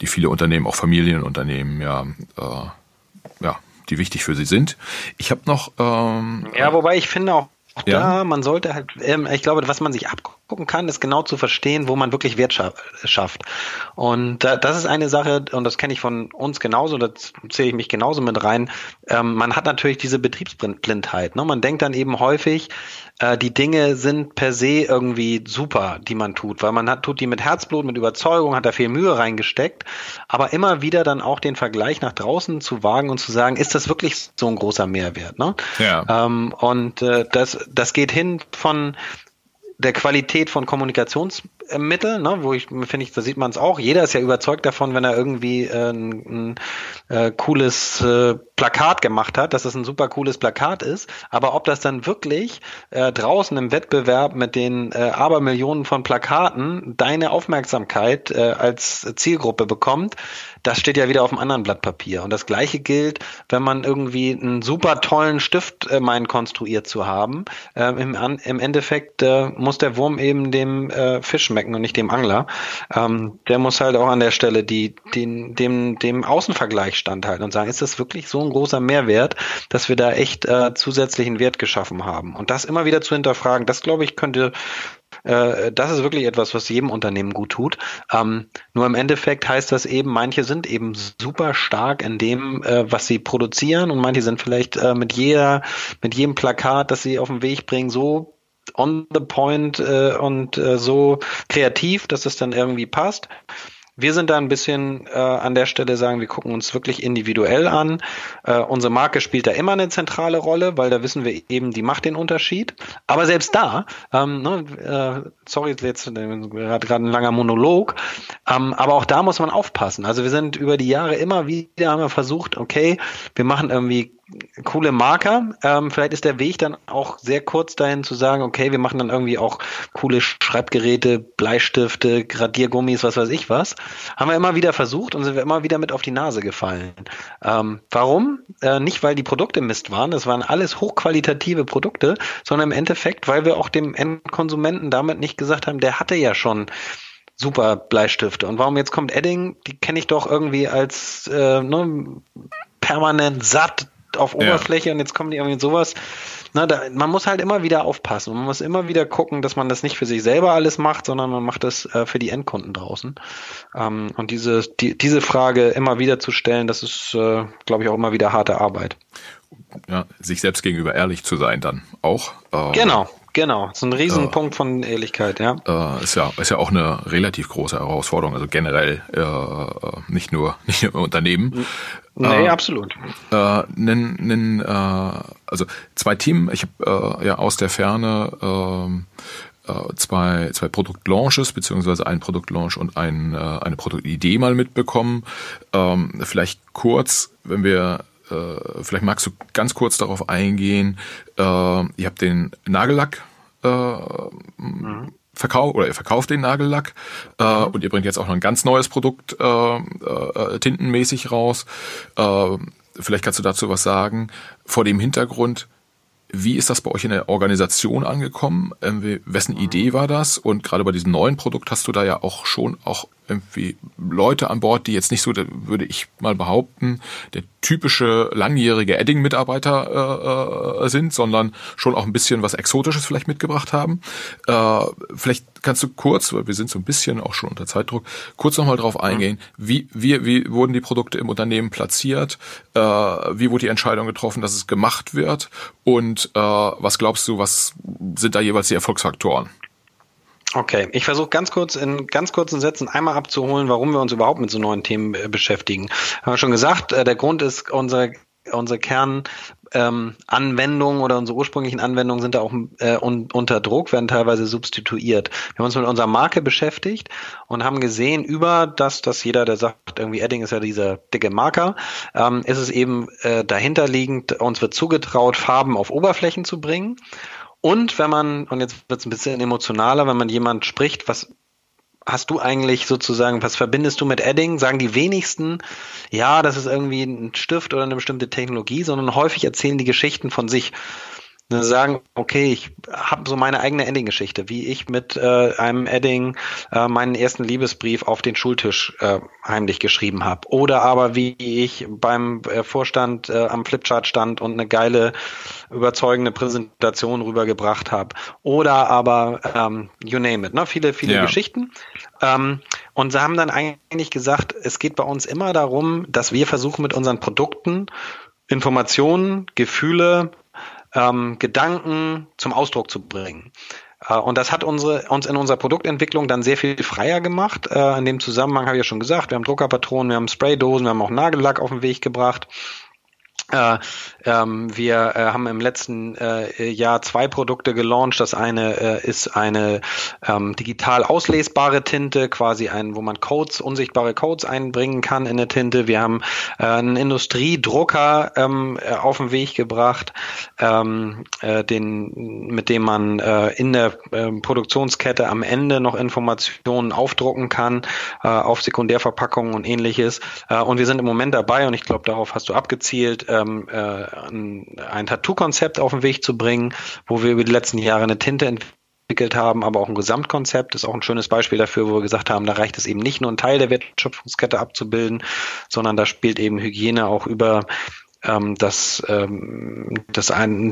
die viele Unternehmen, auch Familienunternehmen, ja, äh, ja, die wichtig für sie sind. Ich habe noch. Ähm, ja, wobei ich finde auch ja. da, man sollte halt, ähm, ich glaube, was man sich abgucken kann, ist genau zu verstehen, wo man wirklich Wert schafft. Und äh, das ist eine Sache, und das kenne ich von uns genauso, da zähle ich mich genauso mit rein. Ähm, man hat natürlich diese Betriebsblindheit. Ne? Man denkt dann eben häufig, äh, die Dinge sind per se irgendwie super, die man tut, weil man hat, tut die mit Herzblut, mit Überzeugung, hat da viel Mühe reingesteckt, aber immer wieder dann auch den Vergleich nach draußen zu wagen und zu sagen, ist das wirklich so ein großer Mehrwert? Ne? Ja. Ähm, und äh, das, das geht hin von der Qualität von Kommunikationsmitteln, ne, wo ich finde ich, da sieht man es auch. Jeder ist ja überzeugt davon, wenn er irgendwie äh, ein, ein äh, cooles äh, Plakat gemacht hat, dass es ein super cooles Plakat ist. Aber ob das dann wirklich äh, draußen im Wettbewerb mit den äh, Abermillionen von Plakaten deine Aufmerksamkeit äh, als Zielgruppe bekommt, das steht ja wieder auf einem anderen Blatt Papier. Und das gleiche gilt, wenn man irgendwie einen super tollen Stift äh, meint, konstruiert zu haben. Äh, im, an, Im Endeffekt äh, muss der Wurm eben dem äh, Fisch schmecken und nicht dem Angler. Ähm, der muss halt auch an der Stelle die, den, dem, dem Außenvergleich standhalten und sagen, ist das wirklich so ein großer Mehrwert, dass wir da echt äh, zusätzlichen Wert geschaffen haben? Und das immer wieder zu hinterfragen, das glaube ich könnte äh, das ist wirklich etwas, was jedem Unternehmen gut tut. Ähm, nur im Endeffekt heißt das eben, manche sind eben super stark in dem, äh, was sie produzieren und manche sind vielleicht äh, mit jeder, mit jedem Plakat, das sie auf den Weg bringen, so on the point äh, und äh, so kreativ, dass es dann irgendwie passt. Wir sind da ein bisschen äh, an der Stelle sagen, wir gucken uns wirklich individuell an. Äh, unsere Marke spielt da immer eine zentrale Rolle, weil da wissen wir eben, die macht den Unterschied. Aber selbst da, ähm, ne, äh, sorry, jetzt äh, gerade ein langer Monolog, ähm, aber auch da muss man aufpassen. Also wir sind über die Jahre immer wieder haben wir versucht, okay, wir machen irgendwie coole Marker. Ähm, vielleicht ist der Weg dann auch sehr kurz dahin zu sagen, okay, wir machen dann irgendwie auch coole Schreibgeräte, Bleistifte, Gradiergummis, was weiß ich was. Haben wir immer wieder versucht und sind wir immer wieder mit auf die Nase gefallen. Ähm, warum? Äh, nicht, weil die Produkte Mist waren, das waren alles hochqualitative Produkte, sondern im Endeffekt, weil wir auch dem Endkonsumenten damit nicht gesagt haben, der hatte ja schon super Bleistifte. Und warum jetzt kommt Edding, die kenne ich doch irgendwie als äh, ne, permanent satt auf Oberfläche ja. und jetzt kommen die irgendwie in sowas. Na, da, man muss halt immer wieder aufpassen. Man muss immer wieder gucken, dass man das nicht für sich selber alles macht, sondern man macht das äh, für die Endkunden draußen. Ähm, und diese, die, diese Frage immer wieder zu stellen, das ist, äh, glaube ich, auch immer wieder harte Arbeit. Ja, sich selbst gegenüber ehrlich zu sein dann auch. Ähm, genau, Genau, das ist ein Riesenpunkt äh, von Ehrlichkeit, ja. Äh, ist ja. Ist ja auch eine relativ große Herausforderung, also generell äh, nicht nur nicht nur im Unternehmen. Nee, äh, absolut. Äh, nen, nen, äh, also zwei Team, ich habe äh, ja aus der Ferne ähm, äh, zwei, zwei Produktlaunches beziehungsweise ein Produktlaunch und ein, äh, eine Produktidee mal mitbekommen. Ähm, vielleicht kurz, wenn wir äh, vielleicht magst du ganz kurz darauf eingehen. Äh, ihr habt den Nagellack äh, mhm. verkauft oder ihr verkauft den Nagellack äh, mhm. und ihr bringt jetzt auch noch ein ganz neues Produkt äh, äh, tintenmäßig raus. Äh, vielleicht kannst du dazu was sagen. Vor dem Hintergrund, wie ist das bei euch in der Organisation angekommen? Ähm, wessen mhm. Idee war das? Und gerade bei diesem neuen Produkt hast du da ja auch schon auch irgendwie Leute an Bord, die jetzt nicht so, würde ich mal behaupten, der typische langjährige Edding-Mitarbeiter äh, äh, sind, sondern schon auch ein bisschen was Exotisches vielleicht mitgebracht haben. Äh, vielleicht kannst du kurz, weil wir sind so ein bisschen auch schon unter Zeitdruck, kurz nochmal drauf mhm. eingehen, wie, wie, wie wurden die Produkte im Unternehmen platziert, äh, wie wurde die Entscheidung getroffen, dass es gemacht wird und äh, was glaubst du, was sind da jeweils die Erfolgsfaktoren? Okay, ich versuche ganz kurz in ganz kurzen Sätzen einmal abzuholen, warum wir uns überhaupt mit so neuen Themen äh, beschäftigen. Haben wir schon gesagt, äh, der Grund ist unsere unsere Kernanwendungen ähm, oder unsere ursprünglichen Anwendungen sind da auch äh, un, unter Druck, werden teilweise substituiert. Wir haben uns mit unserer Marke beschäftigt und haben gesehen, über das, dass jeder, der sagt, irgendwie Edding ist ja dieser dicke Marker, ähm, ist es eben äh, dahinterliegend, uns wird zugetraut, Farben auf Oberflächen zu bringen. Und wenn man, und jetzt wird es ein bisschen emotionaler, wenn man jemand spricht, was hast du eigentlich sozusagen, was verbindest du mit Edding? Sagen die wenigsten, ja, das ist irgendwie ein Stift oder eine bestimmte Technologie, sondern häufig erzählen die Geschichten von sich. Ne, sagen, okay, ich habe so meine eigene Edding-Geschichte, wie ich mit äh, einem Edding äh, meinen ersten Liebesbrief auf den Schultisch äh, heimlich geschrieben habe. Oder aber wie ich beim äh, Vorstand äh, am Flipchart stand und eine geile, überzeugende Präsentation rübergebracht habe. Oder aber ähm, you name it, ne? Viele, viele ja. Geschichten. Ähm, und sie haben dann eigentlich gesagt, es geht bei uns immer darum, dass wir versuchen mit unseren Produkten Informationen, Gefühle, ähm, Gedanken zum Ausdruck zu bringen. Äh, und das hat unsere, uns in unserer Produktentwicklung dann sehr viel freier gemacht. Äh, in dem Zusammenhang habe ich ja schon gesagt, wir haben Druckerpatronen, wir haben Spraydosen, wir haben auch Nagellack auf den Weg gebracht. Äh, ähm, wir äh, haben im letzten äh, Jahr zwei Produkte gelauncht. Das eine äh, ist eine ähm, digital auslesbare Tinte, quasi ein, wo man Codes, unsichtbare Codes einbringen kann in eine Tinte. Wir haben äh, einen Industriedrucker ähm, äh, auf den Weg gebracht, ähm, äh, den, mit dem man in der äh, Produktionskette am Ende noch Informationen aufdrucken kann auf Sekundärverpackungen und ähnliches. Äh, und wir sind im Moment dabei, und ich glaube, darauf hast du abgezielt, ähm, äh, ein, Tattoo-Konzept auf den Weg zu bringen, wo wir über die letzten Jahre eine Tinte entwickelt haben, aber auch ein Gesamtkonzept ist auch ein schönes Beispiel dafür, wo wir gesagt haben, da reicht es eben nicht nur einen Teil der Wertschöpfungskette abzubilden, sondern da spielt eben Hygiene auch über ähm, das, ähm,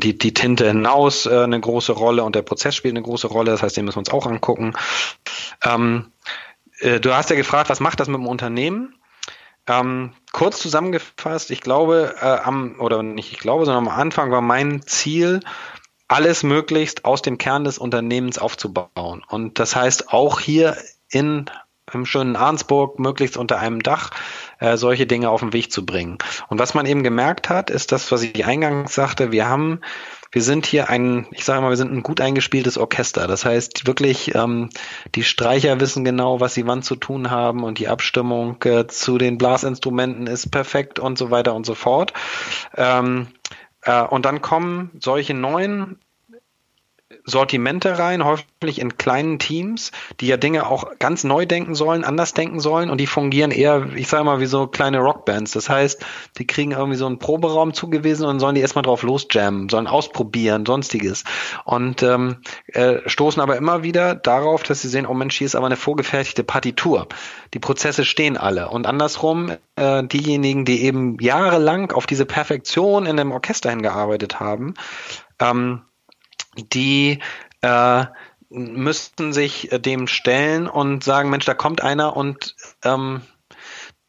die, die Tinte hinaus äh, eine große Rolle und der Prozess spielt eine große Rolle. Das heißt, den müssen wir uns auch angucken. Ähm, äh, du hast ja gefragt, was macht das mit dem Unternehmen? Ähm, kurz zusammengefasst, ich glaube, äh, am, oder nicht ich glaube, sondern am Anfang war mein Ziel, alles möglichst aus dem Kern des Unternehmens aufzubauen. Und das heißt auch hier in im schönen Arnsburg möglichst unter einem Dach äh, solche Dinge auf den Weg zu bringen. Und was man eben gemerkt hat, ist das, was ich eingangs sagte, wir haben wir sind hier ein, ich sage mal, wir sind ein gut eingespieltes Orchester. Das heißt wirklich, ähm, die Streicher wissen genau, was sie wann zu tun haben und die Abstimmung äh, zu den Blasinstrumenten ist perfekt und so weiter und so fort. Ähm, äh, und dann kommen solche neuen Sortimente rein, häufig in kleinen Teams, die ja Dinge auch ganz neu denken sollen, anders denken sollen und die fungieren eher, ich sage mal, wie so kleine Rockbands. Das heißt, die kriegen irgendwie so einen Proberaum zugewiesen und sollen die erstmal drauf losjammen, sollen ausprobieren, sonstiges. Und ähm, äh, stoßen aber immer wieder darauf, dass sie sehen, oh Mensch, hier ist aber eine vorgefertigte Partitur. Die Prozesse stehen alle. Und andersrum, äh, diejenigen, die eben jahrelang auf diese Perfektion in einem Orchester hingearbeitet haben, ähm, die äh, müssten sich äh, dem stellen und sagen, Mensch, da kommt einer und ähm,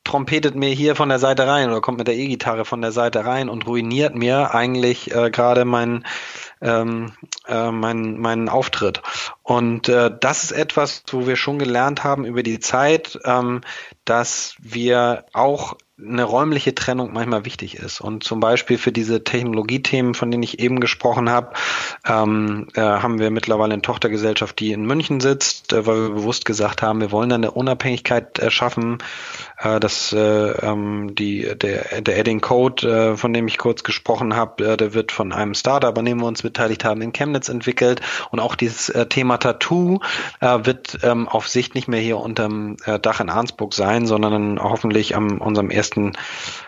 trompetet mir hier von der Seite rein oder kommt mit der E-Gitarre von der Seite rein und ruiniert mir eigentlich äh, gerade mein, ähm, äh, mein, meinen Auftritt. Und äh, das ist etwas, wo wir schon gelernt haben über die Zeit, ähm, dass wir auch eine räumliche Trennung manchmal wichtig ist. Und zum Beispiel für diese Technologiethemen, von denen ich eben gesprochen habe, ähm, äh, haben wir mittlerweile eine Tochtergesellschaft, die in München sitzt, äh, weil wir bewusst gesagt haben, wir wollen eine Unabhängigkeit erschaffen. Äh, dass äh, ähm, die, der, der Adding Code, äh, von dem ich kurz gesprochen habe, äh, der wird von einem Startup, an dem wir uns beteiligt haben, in Chemnitz entwickelt. Und auch dieses äh, Thema Tattoo äh, wird ähm, auf Sicht nicht mehr hier unterm äh, Dach in Arnsburg sein, sondern hoffentlich am unserem ersten ersten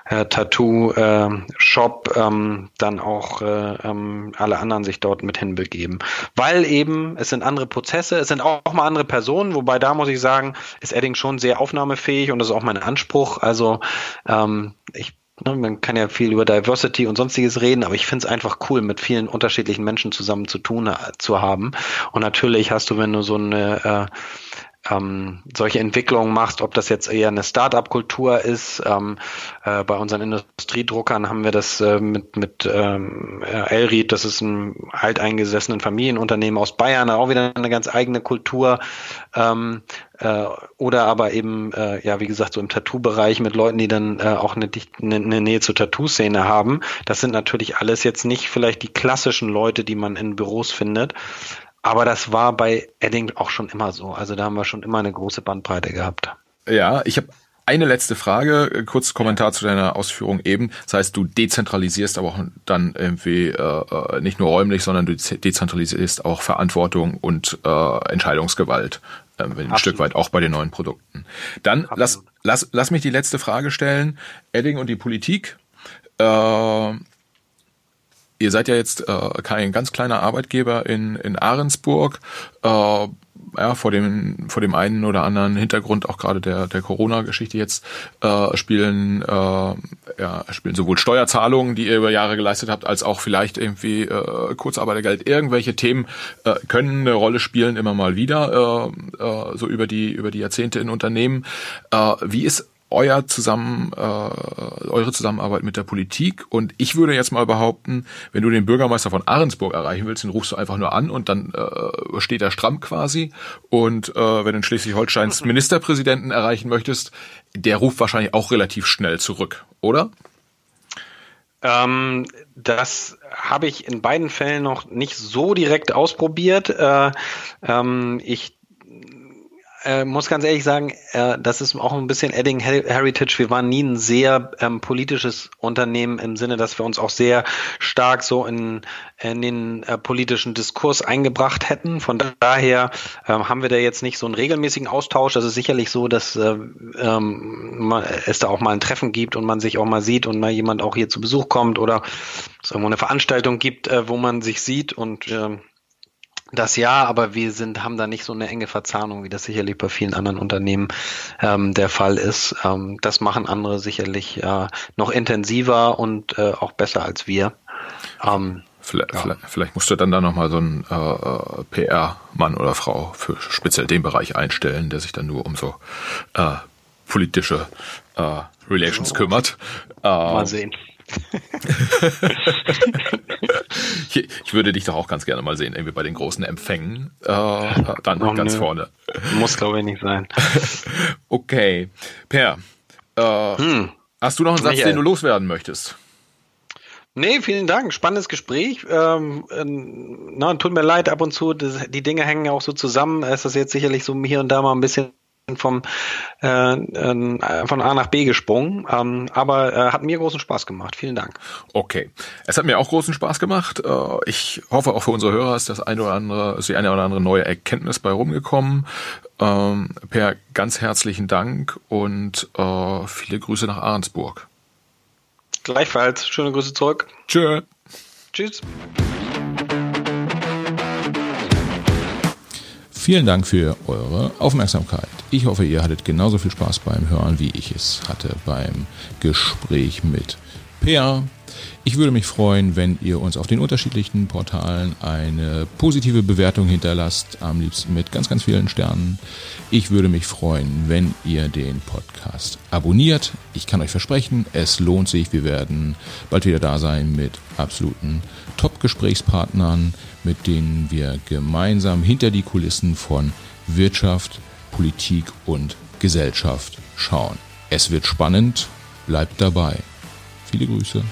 äh, Tattoo-Shop äh, ähm, dann auch äh, ähm, alle anderen sich dort mit hinbegeben. Weil eben, es sind andere Prozesse, es sind auch, auch mal andere Personen, wobei da muss ich sagen, ist Edding schon sehr aufnahmefähig und das ist auch mein Anspruch. Also ähm, ich ne, man kann ja viel über Diversity und sonstiges reden, aber ich finde es einfach cool, mit vielen unterschiedlichen Menschen zusammen zu tun äh, zu haben. Und natürlich hast du, wenn du so eine äh, ähm, solche Entwicklungen machst, ob das jetzt eher eine Start-up-Kultur ist. Ähm, äh, bei unseren Industriedruckern haben wir das äh, mit, mit ähm, Elried, das ist ein alteingesessenen Familienunternehmen aus Bayern, auch wieder eine ganz eigene Kultur. Ähm, äh, oder aber eben, äh, ja, wie gesagt, so im Tattoo-Bereich mit Leuten, die dann äh, auch eine, eine, eine Nähe zur Tattoo-Szene haben. Das sind natürlich alles jetzt nicht vielleicht die klassischen Leute, die man in Büros findet. Aber das war bei Edding auch schon immer so. Also da haben wir schon immer eine große Bandbreite gehabt. Ja, ich habe eine letzte Frage, kurz Kommentar zu deiner Ausführung eben. Das heißt, du dezentralisierst aber auch dann irgendwie äh, äh nicht nur räumlich, sondern du dezentralisierst auch Verantwortung und äh, Entscheidungsgewalt äh, ein Absolut. Stück weit auch bei den neuen Produkten. Dann lass, lass, lass mich die letzte Frage stellen. Edding und die Politik. Äh, ihr seid ja jetzt äh, kein ganz kleiner Arbeitgeber in, in Ahrensburg. Äh, ja, vor dem, vor dem einen oder anderen Hintergrund auch gerade der, der Corona-Geschichte jetzt äh, spielen, äh, ja, spielen sowohl Steuerzahlungen, die ihr über Jahre geleistet habt, als auch vielleicht irgendwie äh, Kurzarbeitergeld. Irgendwelche Themen äh, können eine Rolle spielen immer mal wieder, äh, äh, so über die, über die Jahrzehnte in Unternehmen. Äh, wie ist euer Zusammen, äh, eure Zusammenarbeit mit der Politik. Und ich würde jetzt mal behaupten, wenn du den Bürgermeister von Ahrensburg erreichen willst, den rufst du einfach nur an und dann äh, steht er stramm quasi. Und äh, wenn du in Schleswig-Holsteins Ministerpräsidenten erreichen möchtest, der ruft wahrscheinlich auch relativ schnell zurück, oder? Ähm, das habe ich in beiden Fällen noch nicht so direkt ausprobiert. Äh, ähm, ich äh, muss ganz ehrlich sagen, äh, das ist auch ein bisschen Edding Heritage. Wir waren nie ein sehr ähm, politisches Unternehmen im Sinne, dass wir uns auch sehr stark so in, in den äh, politischen Diskurs eingebracht hätten. Von daher ähm, haben wir da jetzt nicht so einen regelmäßigen Austausch. Das ist sicherlich so, dass äh, ähm, man, es da auch mal ein Treffen gibt und man sich auch mal sieht und mal jemand auch hier zu Besuch kommt oder es irgendwo eine Veranstaltung gibt, äh, wo man sich sieht und äh, das ja, aber wir sind, haben da nicht so eine enge Verzahnung, wie das sicherlich bei vielen anderen Unternehmen ähm, der Fall ist. Ähm, das machen andere sicherlich äh, noch intensiver und äh, auch besser als wir. Ähm, vielleicht, ja. vielleicht, vielleicht, musst du dann da nochmal so einen äh, äh PR-Mann oder Frau für speziell den Bereich einstellen, der sich dann nur um so äh, politische äh, Relations kümmert. Mal sehen. Ich, würde dich doch auch ganz gerne mal sehen, irgendwie bei den großen Empfängen. Äh, dann oh, ganz nö. vorne. Muss, glaube ich, nicht sein. okay. Per, äh, hm. hast du noch einen Satz, Michael. den du loswerden möchtest? Nee, vielen Dank. Spannendes Gespräch. Ähm, äh, na, tut mir leid, ab und zu, das, die Dinge hängen ja auch so zusammen. Es ist jetzt sicherlich so hier und da mal ein bisschen vom äh, äh, von A nach B gesprungen, ähm, aber äh, hat mir großen Spaß gemacht. Vielen Dank. Okay, es hat mir auch großen Spaß gemacht. Äh, ich hoffe auch für unsere Hörer ist das eine oder andere, ist die eine oder andere neue Erkenntnis bei rumgekommen. Ähm, per ganz herzlichen Dank und äh, viele Grüße nach Ahrensburg. Gleichfalls. Schöne Grüße zurück. Tschö. Tschüss. Vielen Dank für eure Aufmerksamkeit. Ich hoffe, ihr hattet genauso viel Spaß beim Hören, wie ich es hatte beim Gespräch mit Peer. Ich würde mich freuen, wenn ihr uns auf den unterschiedlichen Portalen eine positive Bewertung hinterlasst, am liebsten mit ganz, ganz vielen Sternen. Ich würde mich freuen, wenn ihr den Podcast abonniert. Ich kann euch versprechen, es lohnt sich. Wir werden bald wieder da sein mit absoluten Top-Gesprächspartnern, mit denen wir gemeinsam hinter die Kulissen von Wirtschaft, Politik und Gesellschaft schauen. Es wird spannend, bleibt dabei. Viele Grüße.